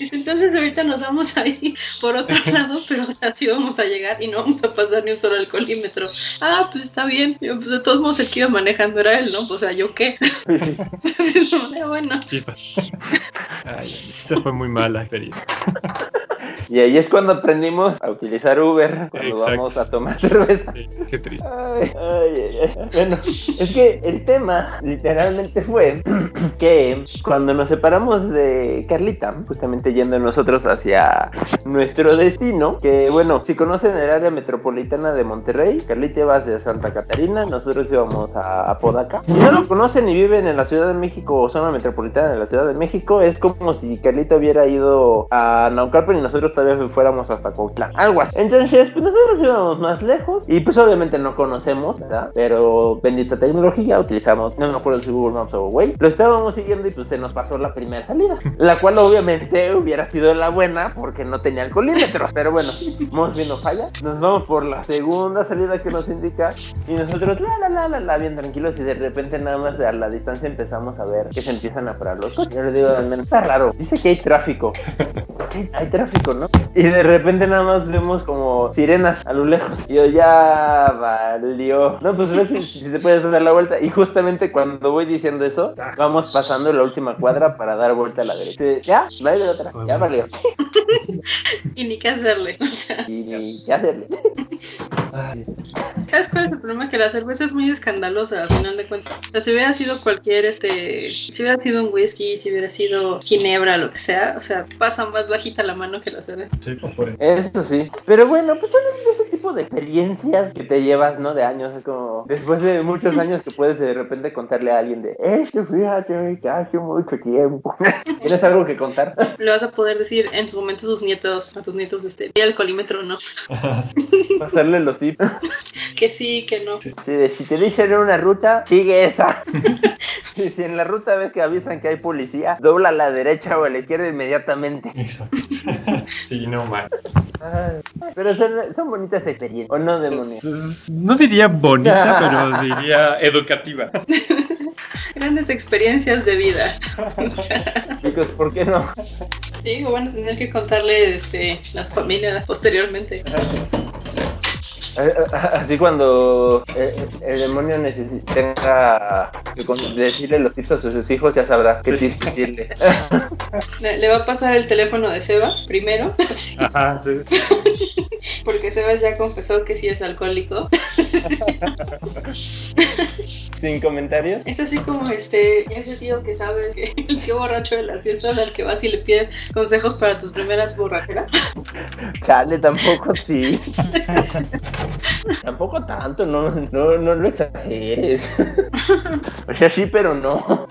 S1: Dice, entonces ahorita nos vamos a ir por otro lado, pero o sea, sí vamos a llegar y no vamos a pasar ni un solo alcoholímetro. Ah, pues está bien. Yo, pues de todos modos el que iba manejando era él, ¿no? O sea, ¿yo qué? Entonces, no, bueno.
S4: chispas. Ay, esa fue muy mala experiencia.
S3: Y ahí es cuando aprendimos a utilizar Uber cuando
S4: Exacto.
S3: vamos a tomar cerveza.
S4: Sí, qué triste.
S3: Ay, ay, ay, ay. Bueno, es que el tema literalmente fue que cuando nos separamos de Carlita, justamente yendo nosotros hacia nuestro destino, que bueno, si conocen el área metropolitana de Monterrey, Carlita iba hacia Santa Catarina, nosotros íbamos a Apodaca. Si no lo conocen y viven en la Ciudad de México o zona metropolitana de la Ciudad de México, es como si Carlita hubiera ido a Naucalpan y nosotros todavía fuéramos hasta Cuautlán. Algo así. Entonces, pues nosotros íbamos más lejos y pues obviamente no conocemos, ¿verdad? Pero bendita tecnología, utilizamos, no me acuerdo si Google Maps o Waze, lo estábamos siguiendo y pues se nos pasó la primera salida, la cual obviamente hubiera sido la buena porque no tenía alcoholímetros, pero bueno, vamos viendo falla, nos vamos por la segunda salida que nos indica y nosotros la la la la la bien tranquilos y de repente nada más a la distancia empezamos a ver que se empiezan a parar los coches. Yo le digo al menos, está raro, dice que hay tráfico. ¿Qué? Hay tráfico, ¿no? Y de repente nada más vemos como sirenas a lo lejos. Y yo ya valió. No, pues ves si, si se puede dar la vuelta. Y justamente cuando voy diciendo eso, vamos pasando la última cuadra para dar vuelta a la derecha. Ya, no hay de otra. Ya valió.
S1: Y ni qué hacerle. O sea,
S3: Y ya hacerle.
S1: ¿Sabes cuál es el problema? Que la cerveza es muy escandalosa, al final de cuentas. O sea, si hubiera sido cualquier, este, si hubiera sido un whisky, si hubiera sido ginebra, lo que sea, o sea, pasa más bajita la mano que la cerveza.
S4: Sí, pues, por eso.
S3: Sí. Pero bueno, pues son de ese tipo de experiencias que te llevas, ¿no? De años. Es como después de muchos años que puedes de repente contarle a alguien de, es que fíjate que hace mucho tiempo. ¿Tienes algo que contar?
S1: Le vas a poder decir en su momento a tus nietos, a tus nietos, este, y al colímetro no.
S3: Pasarle los tips.
S1: Que sí, que no.
S3: Sí, de, si te dicen una ruta, sigue esa. Y si en la ruta ves que avisan que hay policía, dobla a la derecha o a la izquierda inmediatamente.
S4: Exacto. Sí, no mal.
S3: Pero son, son bonitas experiencias, ¿o no, demonios?
S4: Pues, No diría bonita, pero diría educativa.
S1: Grandes experiencias de vida.
S3: Chicos, ¿por qué no?
S1: Van a tener que contarle este, las familias posteriormente.
S3: Eh, eh, Así cuando eh, el demonio necesi- tenga que con- decirle los tips a sus hijos, ya sabrá qué tips decirle.
S1: Le, le va a pasar el teléfono de Sebas primero,
S4: Ajá, sí.
S1: porque Sebas ya confesó que sí es alcohólico.
S3: Sin comentarios.
S1: Es así como este, ese tío que sabes que el tío borracho de las fiestas al que vas y le pides consejos para tus primeras borracheras.
S3: Chale, tampoco sí. Tampoco tanto, no, no, no lo exageres. o sea, sí, pero no.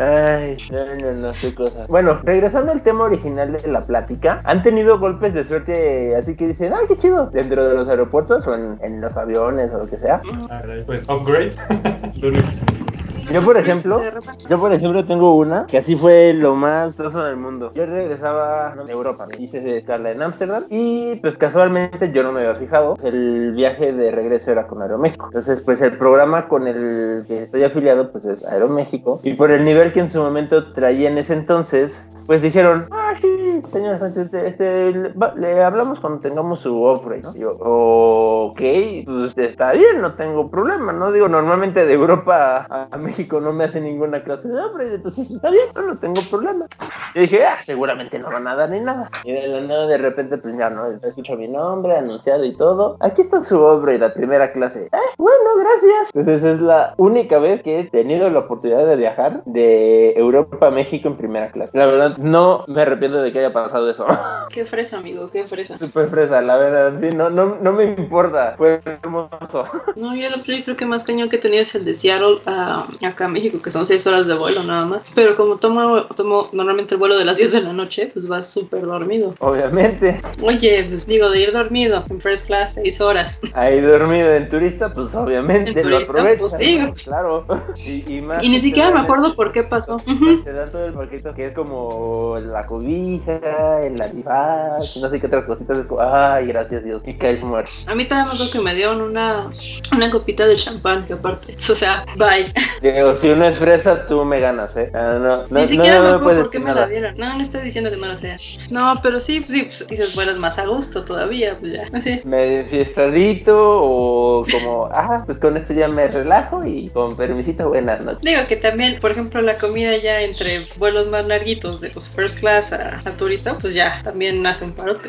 S3: Ay, no, no, no, qué cosa. Bueno, regresando al tema original de la plática, ¿han tenido golpes de suerte así que dicen, ay, qué chido, dentro de los aeropuertos o en, en los aviones o lo que sea?
S4: Ah, Pues upgrade.
S3: Yo, por ejemplo, Yo, por ejemplo, tengo una que así fue lo más trozo del mundo. Yo regresaba de Europa, me hice escala en Ámsterdam y pues casualmente yo no me había fijado. El viaje de regreso era con Aeroméxico. Entonces, pues el programa con el que estoy afiliado pues es Aeroméxico y por el nivel que en su momento traía en ese entonces, pues dijeron, ah, sí, señor Sánchez, este, este, le, hablamos cuando tengamos su upgrade, ¿no? Y yo, ok, pues está bien, no tengo problema, ¿no? Digo, normalmente de Europa a, a México no me hace ninguna clase de upgrade, entonces está bien, no, no tengo problema. Yo dije, ah, seguramente no van a dar ni nada. Y de la nada, de repente, pues ya, ¿no? Escucho mi nombre anunciado y todo. Aquí está su upgrade, la primera clase. Eh, bueno, gracias. Entonces es la única vez que he tenido la oportunidad de viajar de Europa a México en primera clase. La verdad, no me arrepiento de que haya pasado eso.
S1: Qué fresa, amigo, qué fresa.
S3: Súper fresa, la verdad, sí, no, no, no me importa. Fue hermoso.
S1: No, yo lo creo que más cañón que he tenido es el de Seattle a acá a México, que son seis horas de vuelo nada más. Pero como tomo, tomo normalmente el vuelo de las 10 de la noche, pues vas súper dormido.
S3: Obviamente,
S1: Oye, pues digo, de ir dormido en first class seis horas.
S3: ahí dormido en turista, pues obviamente
S1: En
S3: lo
S1: turista,
S3: aprovechas.
S1: pues, sí.
S3: Claro. Y, y más
S1: Y ni siquiera me acuerdo por qué pasó.
S3: Te dan todo el paquete que es como la cobija, el antifaz, no sé qué otras cositas. Es como, ay, gracias Dios. Y caes muerto.
S1: A mí también me acuerdo que me dieron una, una copita de champán, que aparte. O sea, bye.
S3: Digo, si uno es fresa, tú me ganas, ¿eh? Ah, no, no,
S1: Ni siquiera
S3: no,
S1: me
S3: no
S1: acuerdo
S3: puedes
S1: por qué me la dieron. No, no estoy diciendo que no lo sea. No, pero sí, sí, pues dices, bueno, es más a gusto todavía, pues ya. Así.
S3: Me fiestadito o como, ah, pues con esto ya me relajo y con permisito, buenas noches.
S1: Digo que también, por ejemplo, la comida ya entre vuelos más larguitos de los first class a, a turista, pues ya también hace un parote.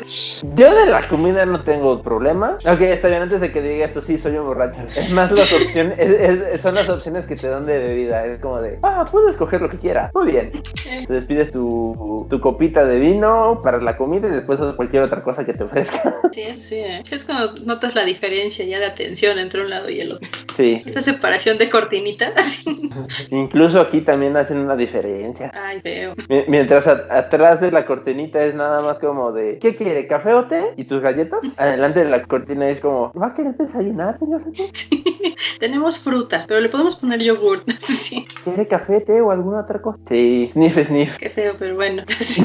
S3: Yo de la comida no tengo problema. Ok, está bien, antes de que diga esto, sí, soy un borracho. Es más las opciones, es- es- son las opciones que te dan de bebida. Es como de, ah, puedes escoger lo que quieras. Muy bien. Te pides tu, tu copita de vino para la comida y después cualquier otra cosa que te ofrezca.
S1: Sí, sí, ¿eh? Es cuando notas la diferencia ya de atención entre un lado y el otro.
S3: Sí.
S1: Esta separación de cortinita, así.
S3: Incluso aquí también hacen una diferencia.
S1: Ay, veo.
S3: Mi- Mientras a- atrás de la cortinita es nada más como de ¿Qué quiere? ¿Café o té? ¿Y tus galletas? Adelante de la cortina es como ¿Va a querer desayunar, señor?
S1: Tenemos fruta, pero le podemos poner yogurt. Sí,
S3: ¿Quiere café, té o alguna otra cosa? Sí, sniff, sniff.
S1: qué feo, pero bueno. Sí.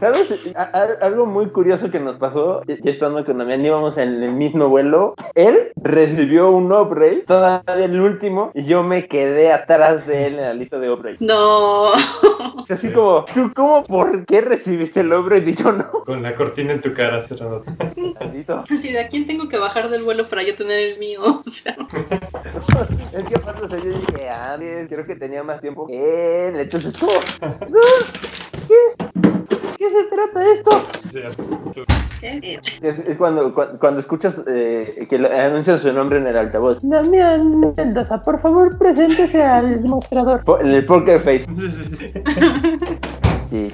S3: ¿Sabes? A- a- algo muy curioso que nos pasó, ya estando con Damián, íbamos en el mismo vuelo. Él recibió un upgrade, todavía el último, y yo me quedé atrás de él en la lista de upgrade.
S1: No.
S3: Es así como, ¿tú cómo, por qué recibiste el upgrade y yo no?
S4: Con la cortina en tu cara.
S3: Maldito.
S1: Así, ¿de a quién tengo que bajar del vuelo para yo tener el mío? O sea,
S3: Es que aparte, o sea, yo dije, antes, creo que tenía más tiempo que él, entonces, ¿cómo? ¿Qué? ¿Qué se trata esto? Es, es cuando, cu- cuando escuchas eh, que anuncian su nombre en el altavoz. Damián Mendoza, por favor, preséntese al mostrador. En el Poker Face.
S4: Sí.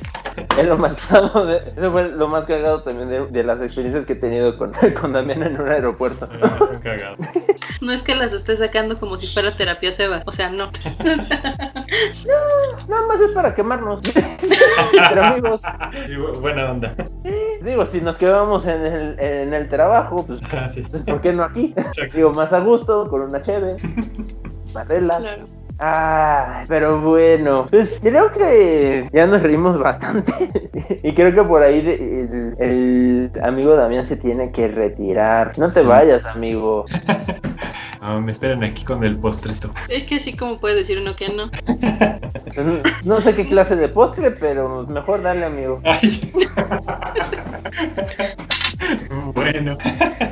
S3: Es lo más cagado, de- eso fue lo más cagado también de, de las experiencias que he tenido con, con Damián en un aeropuerto.
S4: Ah, son cagados.
S1: No es que las esté sacando como si fuera terapia Seba. O sea, no.
S3: Nada más es para quemarnos. Entre amigos.
S4: Sí, buena onda.
S3: Digo, si nos quedamos en el, en el trabajo, pues,
S4: Ah, sí.
S3: ¿por qué no aquí?
S4: Exacto.
S3: Digo, más a gusto, con una cheve. Marela.
S1: Claro.
S3: Ah, pero bueno, pues creo que ya nos reímos bastante y creo que por ahí de- el, el amigo Damián se tiene que retirar. No te
S4: Sí.
S3: vayas, amigo.
S4: Me esperan aquí con el postrito.
S1: Es que así como puede decir uno que no.
S3: No sé qué clase de postre, pero mejor dale, amigo.
S4: Ay. Bueno.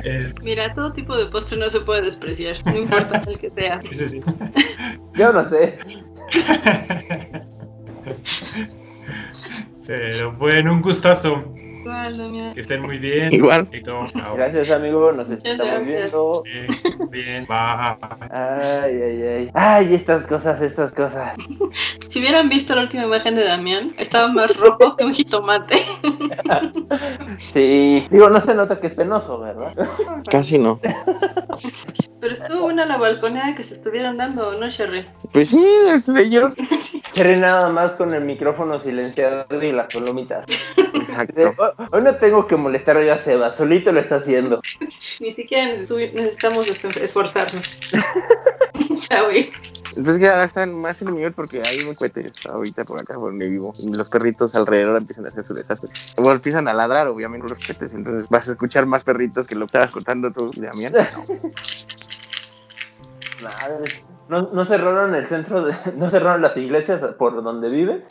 S4: Eh,
S1: Mira, todo tipo de postre no se puede despreciar. No importa el que sea.
S4: sí, sí, sí.
S3: Yo no sé.
S4: Pero bueno, un gustazo.
S1: Igual, Damián.
S4: Que estén muy bien.
S2: Igual.
S3: Gracias, amigo. Nos estamos viendo.
S4: Bien, bien. Bye.
S3: Ay, ay, ay. Ay, estas cosas, estas cosas.
S1: Si hubieran visto la última imagen de Damián, estaba más rojo que un jitomate.
S3: Sí. Digo, no se nota que es penoso, ¿verdad?
S2: Casi no.
S1: Pero estuvo buena la balconeada que se estuvieran dando, ¿no, Sherry?
S2: Pues sí, leyeron.
S3: Seré nada más con el micrófono silenciado y las palomitas.
S2: Exacto.
S3: Hoy- Hoy no tengo que molestar yo a Seba, solito lo está haciendo.
S1: Ni siquiera necesitamos esforzarnos. o sea, güey.
S2: Pues que ahora están más en el nivel porque hay un cohete ahorita por acá por donde vivo. Y los perritos alrededor empiezan a hacer su desastre. Bueno, empiezan a ladrar, obviamente, los cohetes. Entonces vas a escuchar más perritos que lo que estabas contando tú, Damián.
S3: Madre. ¿No, no cerraron el centro de. ¿No cerraron las iglesias por donde vives?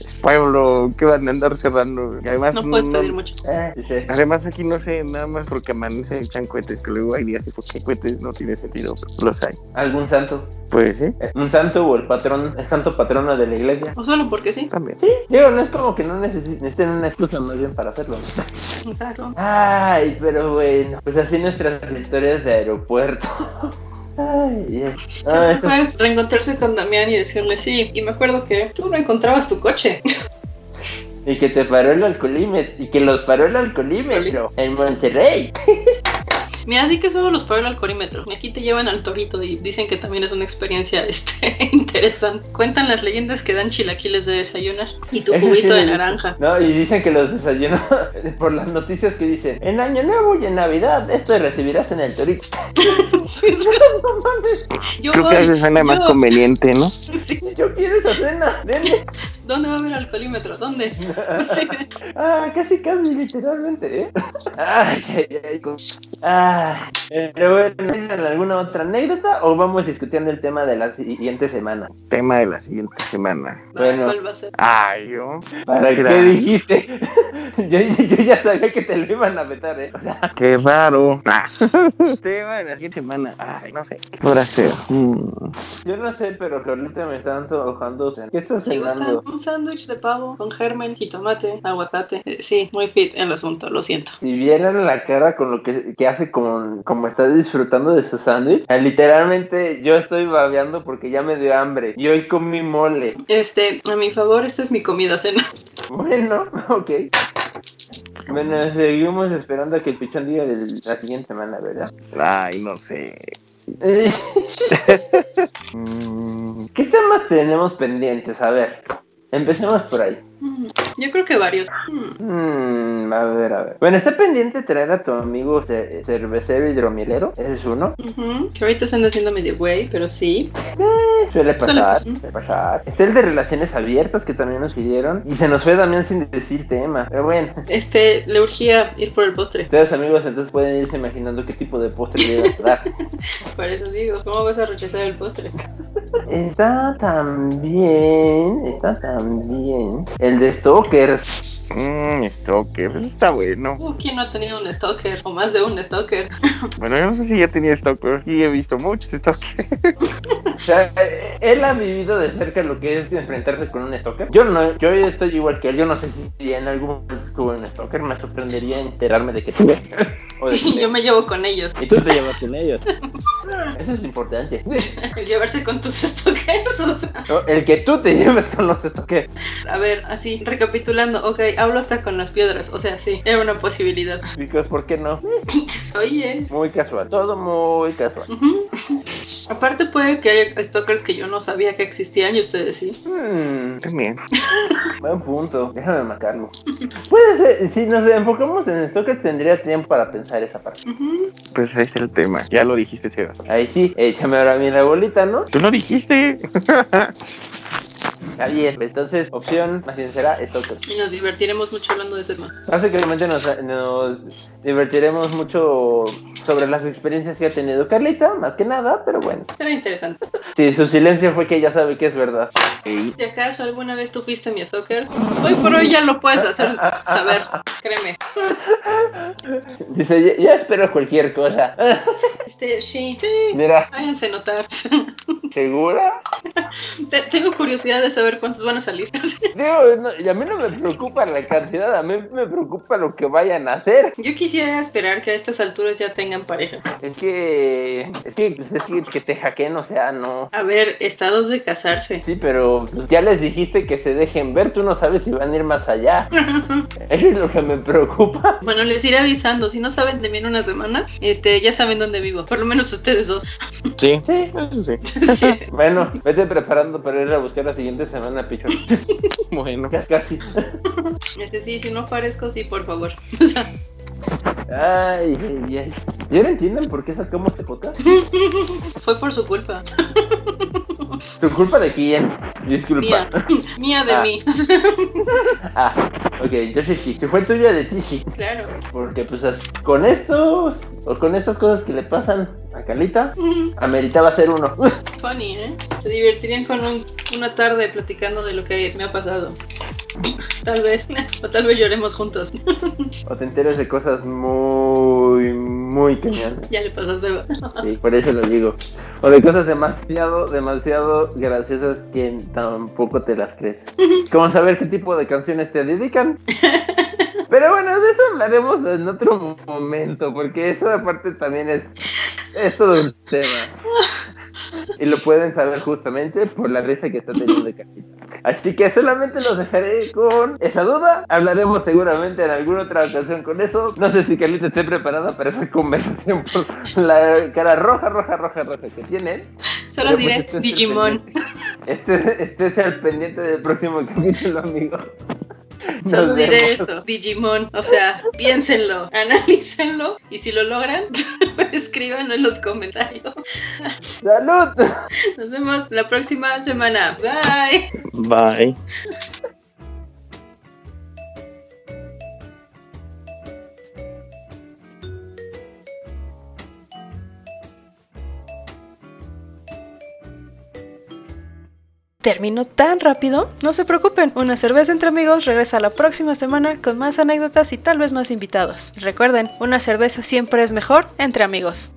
S2: Es pueblo, ¿qué van a andar cerrando? Además,
S1: No puedes
S2: no-
S1: pedir mucho.
S3: Eh, sí, sí.
S2: Además aquí no sé, nada más porque amanece echan cohetes, que luego hay días que porque cohetes no tiene sentido, pero los hay.
S3: ¿Algún santo?
S2: Pues sí,
S3: ¿Un santo o el patrón, el santo patrono de la iglesia?
S1: O solo porque sí.
S2: también.
S3: Digo, no es como que no necesi- necesiten una excusa más bien para hacerlo. ¿no?
S1: Exacto.
S3: Ay, pero bueno, pues así nuestras historias de aeropuerto. Ay, ay.
S1: Reencontrarse con Damián y decirle sí. Y me acuerdo que tú no encontrabas tu coche.
S3: Y que te paró el alcoholímetro. Y que los paró el alcoholímetro en Monterrey.
S1: Mira, di que solo los paró el alcoholímetro. Y aquí te llevan al torito y dicen que también es una experiencia este, interesante. Cuentan las leyendas que dan chilaquiles de desayunar y tu juguito
S3: sí.
S1: de naranja.
S3: No, y dicen que los desayunó por las noticias que dicen en Año Nuevo y en Navidad esto recibirás en el torito. No mames,
S1: Yo
S2: Creo
S1: voy,
S2: que a veces suena más
S1: yo-
S2: conveniente, ¿no?
S1: Sí.
S3: yo quiero esa cena. Denme.
S1: ¿Dónde va a haber alcoholímetro? ¿Dónde?
S3: Ah, casi, casi, literalmente, ¿eh? Ay, ay, ay. co- Ay. Pero bueno, ¿tienen alguna otra anécdota o vamos discutiendo el tema de la siguiente semana?
S2: Tema de la siguiente semana.
S3: Bueno.
S1: ¿Cuál va a ser?
S2: Ay, yo.
S3: ¿Para
S2: Mira.
S3: qué dijiste? yo, yo ya sabía que te lo iban a meter, ¿eh? O sea,
S2: Qué raro. Ah. Tema de la siguiente semana. Ay, no sé. ¿Qué podrá ser? Mm.
S3: yo no sé, pero que ahorita me están antojando. ¿Qué estás cenando?
S1: un sándwich de pavo con germen, jitomate, aguacate. Eh, sí, muy fit el asunto, lo siento.
S3: Si vieran la cara con lo que, que hace como, como está disfrutando de su sándwich, ah, literalmente yo estoy babeando porque ya me dio hambre. Y hoy comí mole.
S1: Este, a mi favor, esta es mi comida cena.
S3: Bueno, ok. Bueno, seguimos esperando a que el pichón diga de la siguiente semana, ¿verdad?
S2: Ay, no sé.
S3: Eh,
S2: Mm,
S3: ¿Qué temas tenemos pendientes? A ver, empecemos por ahí.
S1: Mm, Yo creo que varios. Mm,
S3: a ver, a ver. Bueno, está pendiente traer a tu amigo ce- cervecero hidromielero. Ese es uno.
S1: Que ahorita se anda haciendo medio güey, pero sí.
S3: Eh, suele pasar,
S1: Suele-
S3: suele pasar. Está el de relaciones abiertas que también nos pidieron. Y se nos fue también sin decir tema. Pero bueno,
S1: Este, le urgía ir por el postre.
S3: ustedes amigos entonces pueden irse imaginando qué tipo de postre le iba a dar.
S1: Por eso digo, ¿cómo vas a rechazar el postre?
S3: Está también, está también el de Stalkers.
S2: mm, Stalker. Pues está bueno.
S1: ¿Quién no ha tenido un stalker? O más de un stalker.
S2: Bueno, yo no sé si ya tenía Stalker. Sí, he visto muchos Stalker.
S3: O sea, él ha vivido de cerca lo que es enfrentarse con un stalker. Yo no, yo estoy igual que él. Yo no sé si en algún momento estuvo un stalker. Me sorprendería enterarme de que
S1: que yo me llevo con ellos.
S3: Y tú te llevas con ellos. Eso es importante.
S1: El llevarse con tus stalkers. O sea,
S3: No, el que tú te lleves con los stalkers.
S1: a ver, así, recapitulando. Ok, hablo hasta con las piedras. O sea, sí, era una posibilidad.
S3: Chicos, ¿por qué no?
S1: Oye.
S3: Muy casual. Todo muy casual.
S1: Aparte puede que haya stalkers que yo no sabía que existían y ustedes sí.
S3: Hmm, también. Buen punto. Déjame marcarlo. Puede ser, si nos enfocamos en stalker, tendría tiempo para pensar esa parte.
S2: Pues ese es el tema. Ya lo dijiste, Sebas.
S3: Ahí sí, échame ahora a mí la bolita, ¿no?
S2: Tú lo dijiste.
S3: Está bien. Entonces, opción más bien será stalker.
S1: Y nos divertiremos mucho hablando de ese tema.
S3: Básicamente nos, nos divertiremos mucho sobre las experiencias que ha tenido Carlita, más que nada, pero bueno.
S1: Será interesante.
S3: Sí, su silencio fue que ya sabe que es verdad.
S2: Sí.
S1: Si acaso alguna vez tú fuiste mi stalker, hoy por hoy ya lo puedes hacer saber. Créeme.
S3: Dice, ya, ya espero cualquier cosa.
S1: Este, sí, sí.
S3: Mira,
S1: Háganse notar.
S3: ¿segura?
S1: Te- Tengo curiosidad de saber cuántos van a salir.
S3: Digo, no, y a mí no me preocupa la cantidad, a mí me preocupa lo que vayan a hacer.
S1: Yo quisiera esperar que a estas alturas ya tengan pareja.
S3: Es que, es que, pues, es que, que te hackeen, o sea, no.
S1: A ver, estados de casarse.
S3: Sí, pero pues, ya les dijiste que se dejen ver, tú no sabes si van a ir más allá. Eso es lo que me preocupa.
S1: Bueno, les iré avisando. Si no saben de mí en una semana, este, ya saben dónde vivo. Por lo menos ustedes dos.
S2: Sí.
S3: Sí.
S2: Eso sí.
S1: Sí.
S3: Bueno, vete preparando para ir a buscar la siguiente semana, pichón.
S2: Bueno.
S3: Ya casi.
S1: Este, sí, si no aparezco, sí, por favor. O sea,
S3: Ay, ay, ay. ¿Ya no entienden por qué sacamos este podcast?
S1: fue por su culpa.
S3: ¿Su culpa de quién? Disculpa.
S1: Mía. Mía de
S3: Ah.
S1: mí.
S3: Ah, ok, entonces sí. Si fue tuya de ti, sí.
S1: claro.
S3: Porque pues con estos, o con estas cosas que le pasan a Carlita, ameritaba ser uno.
S1: Funny, ¿eh? Se divertirían con un- una tarde platicando de lo que me ha pasado. Tal vez. O tal vez lloremos juntos.
S3: o te enteras de cosas muy, muy cañonas.
S1: Ya le pasó a Seba.
S3: Sí, por eso lo digo. O de cosas demasiado, demasiado graciosas que tampoco te las crees. Como saber qué tipo de canciones te dedican. Pero bueno, de eso hablaremos en otro momento, porque eso aparte también es, es todo un tema. Y lo pueden saber justamente por la risa que está teniendo Carlita. Así que solamente los dejaré con esa duda. Hablaremos seguramente en alguna otra ocasión con eso. No sé si Carlita esté preparada para esa conversación por la cara roja, roja, roja, roja que tiene.
S1: Solo
S3: Pero, pues,
S1: diré
S3: al
S1: Digimon.
S3: Estés, estés al pendiente del próximo capítulo, amigo.
S1: Solo diré eso, Digimon. O sea, piénsenlo, analícenlo y si lo logran, escríbanlo en los comentarios.
S3: ¡Salud!
S1: Nos vemos la próxima semana. Bye.
S2: Bye.
S5: ¿Terminó tan rápido? No se preocupen, una cerveza entre amigos regresa la próxima semana con más anécdotas y tal vez más invitados. Recuerden, una cerveza siempre es mejor entre amigos.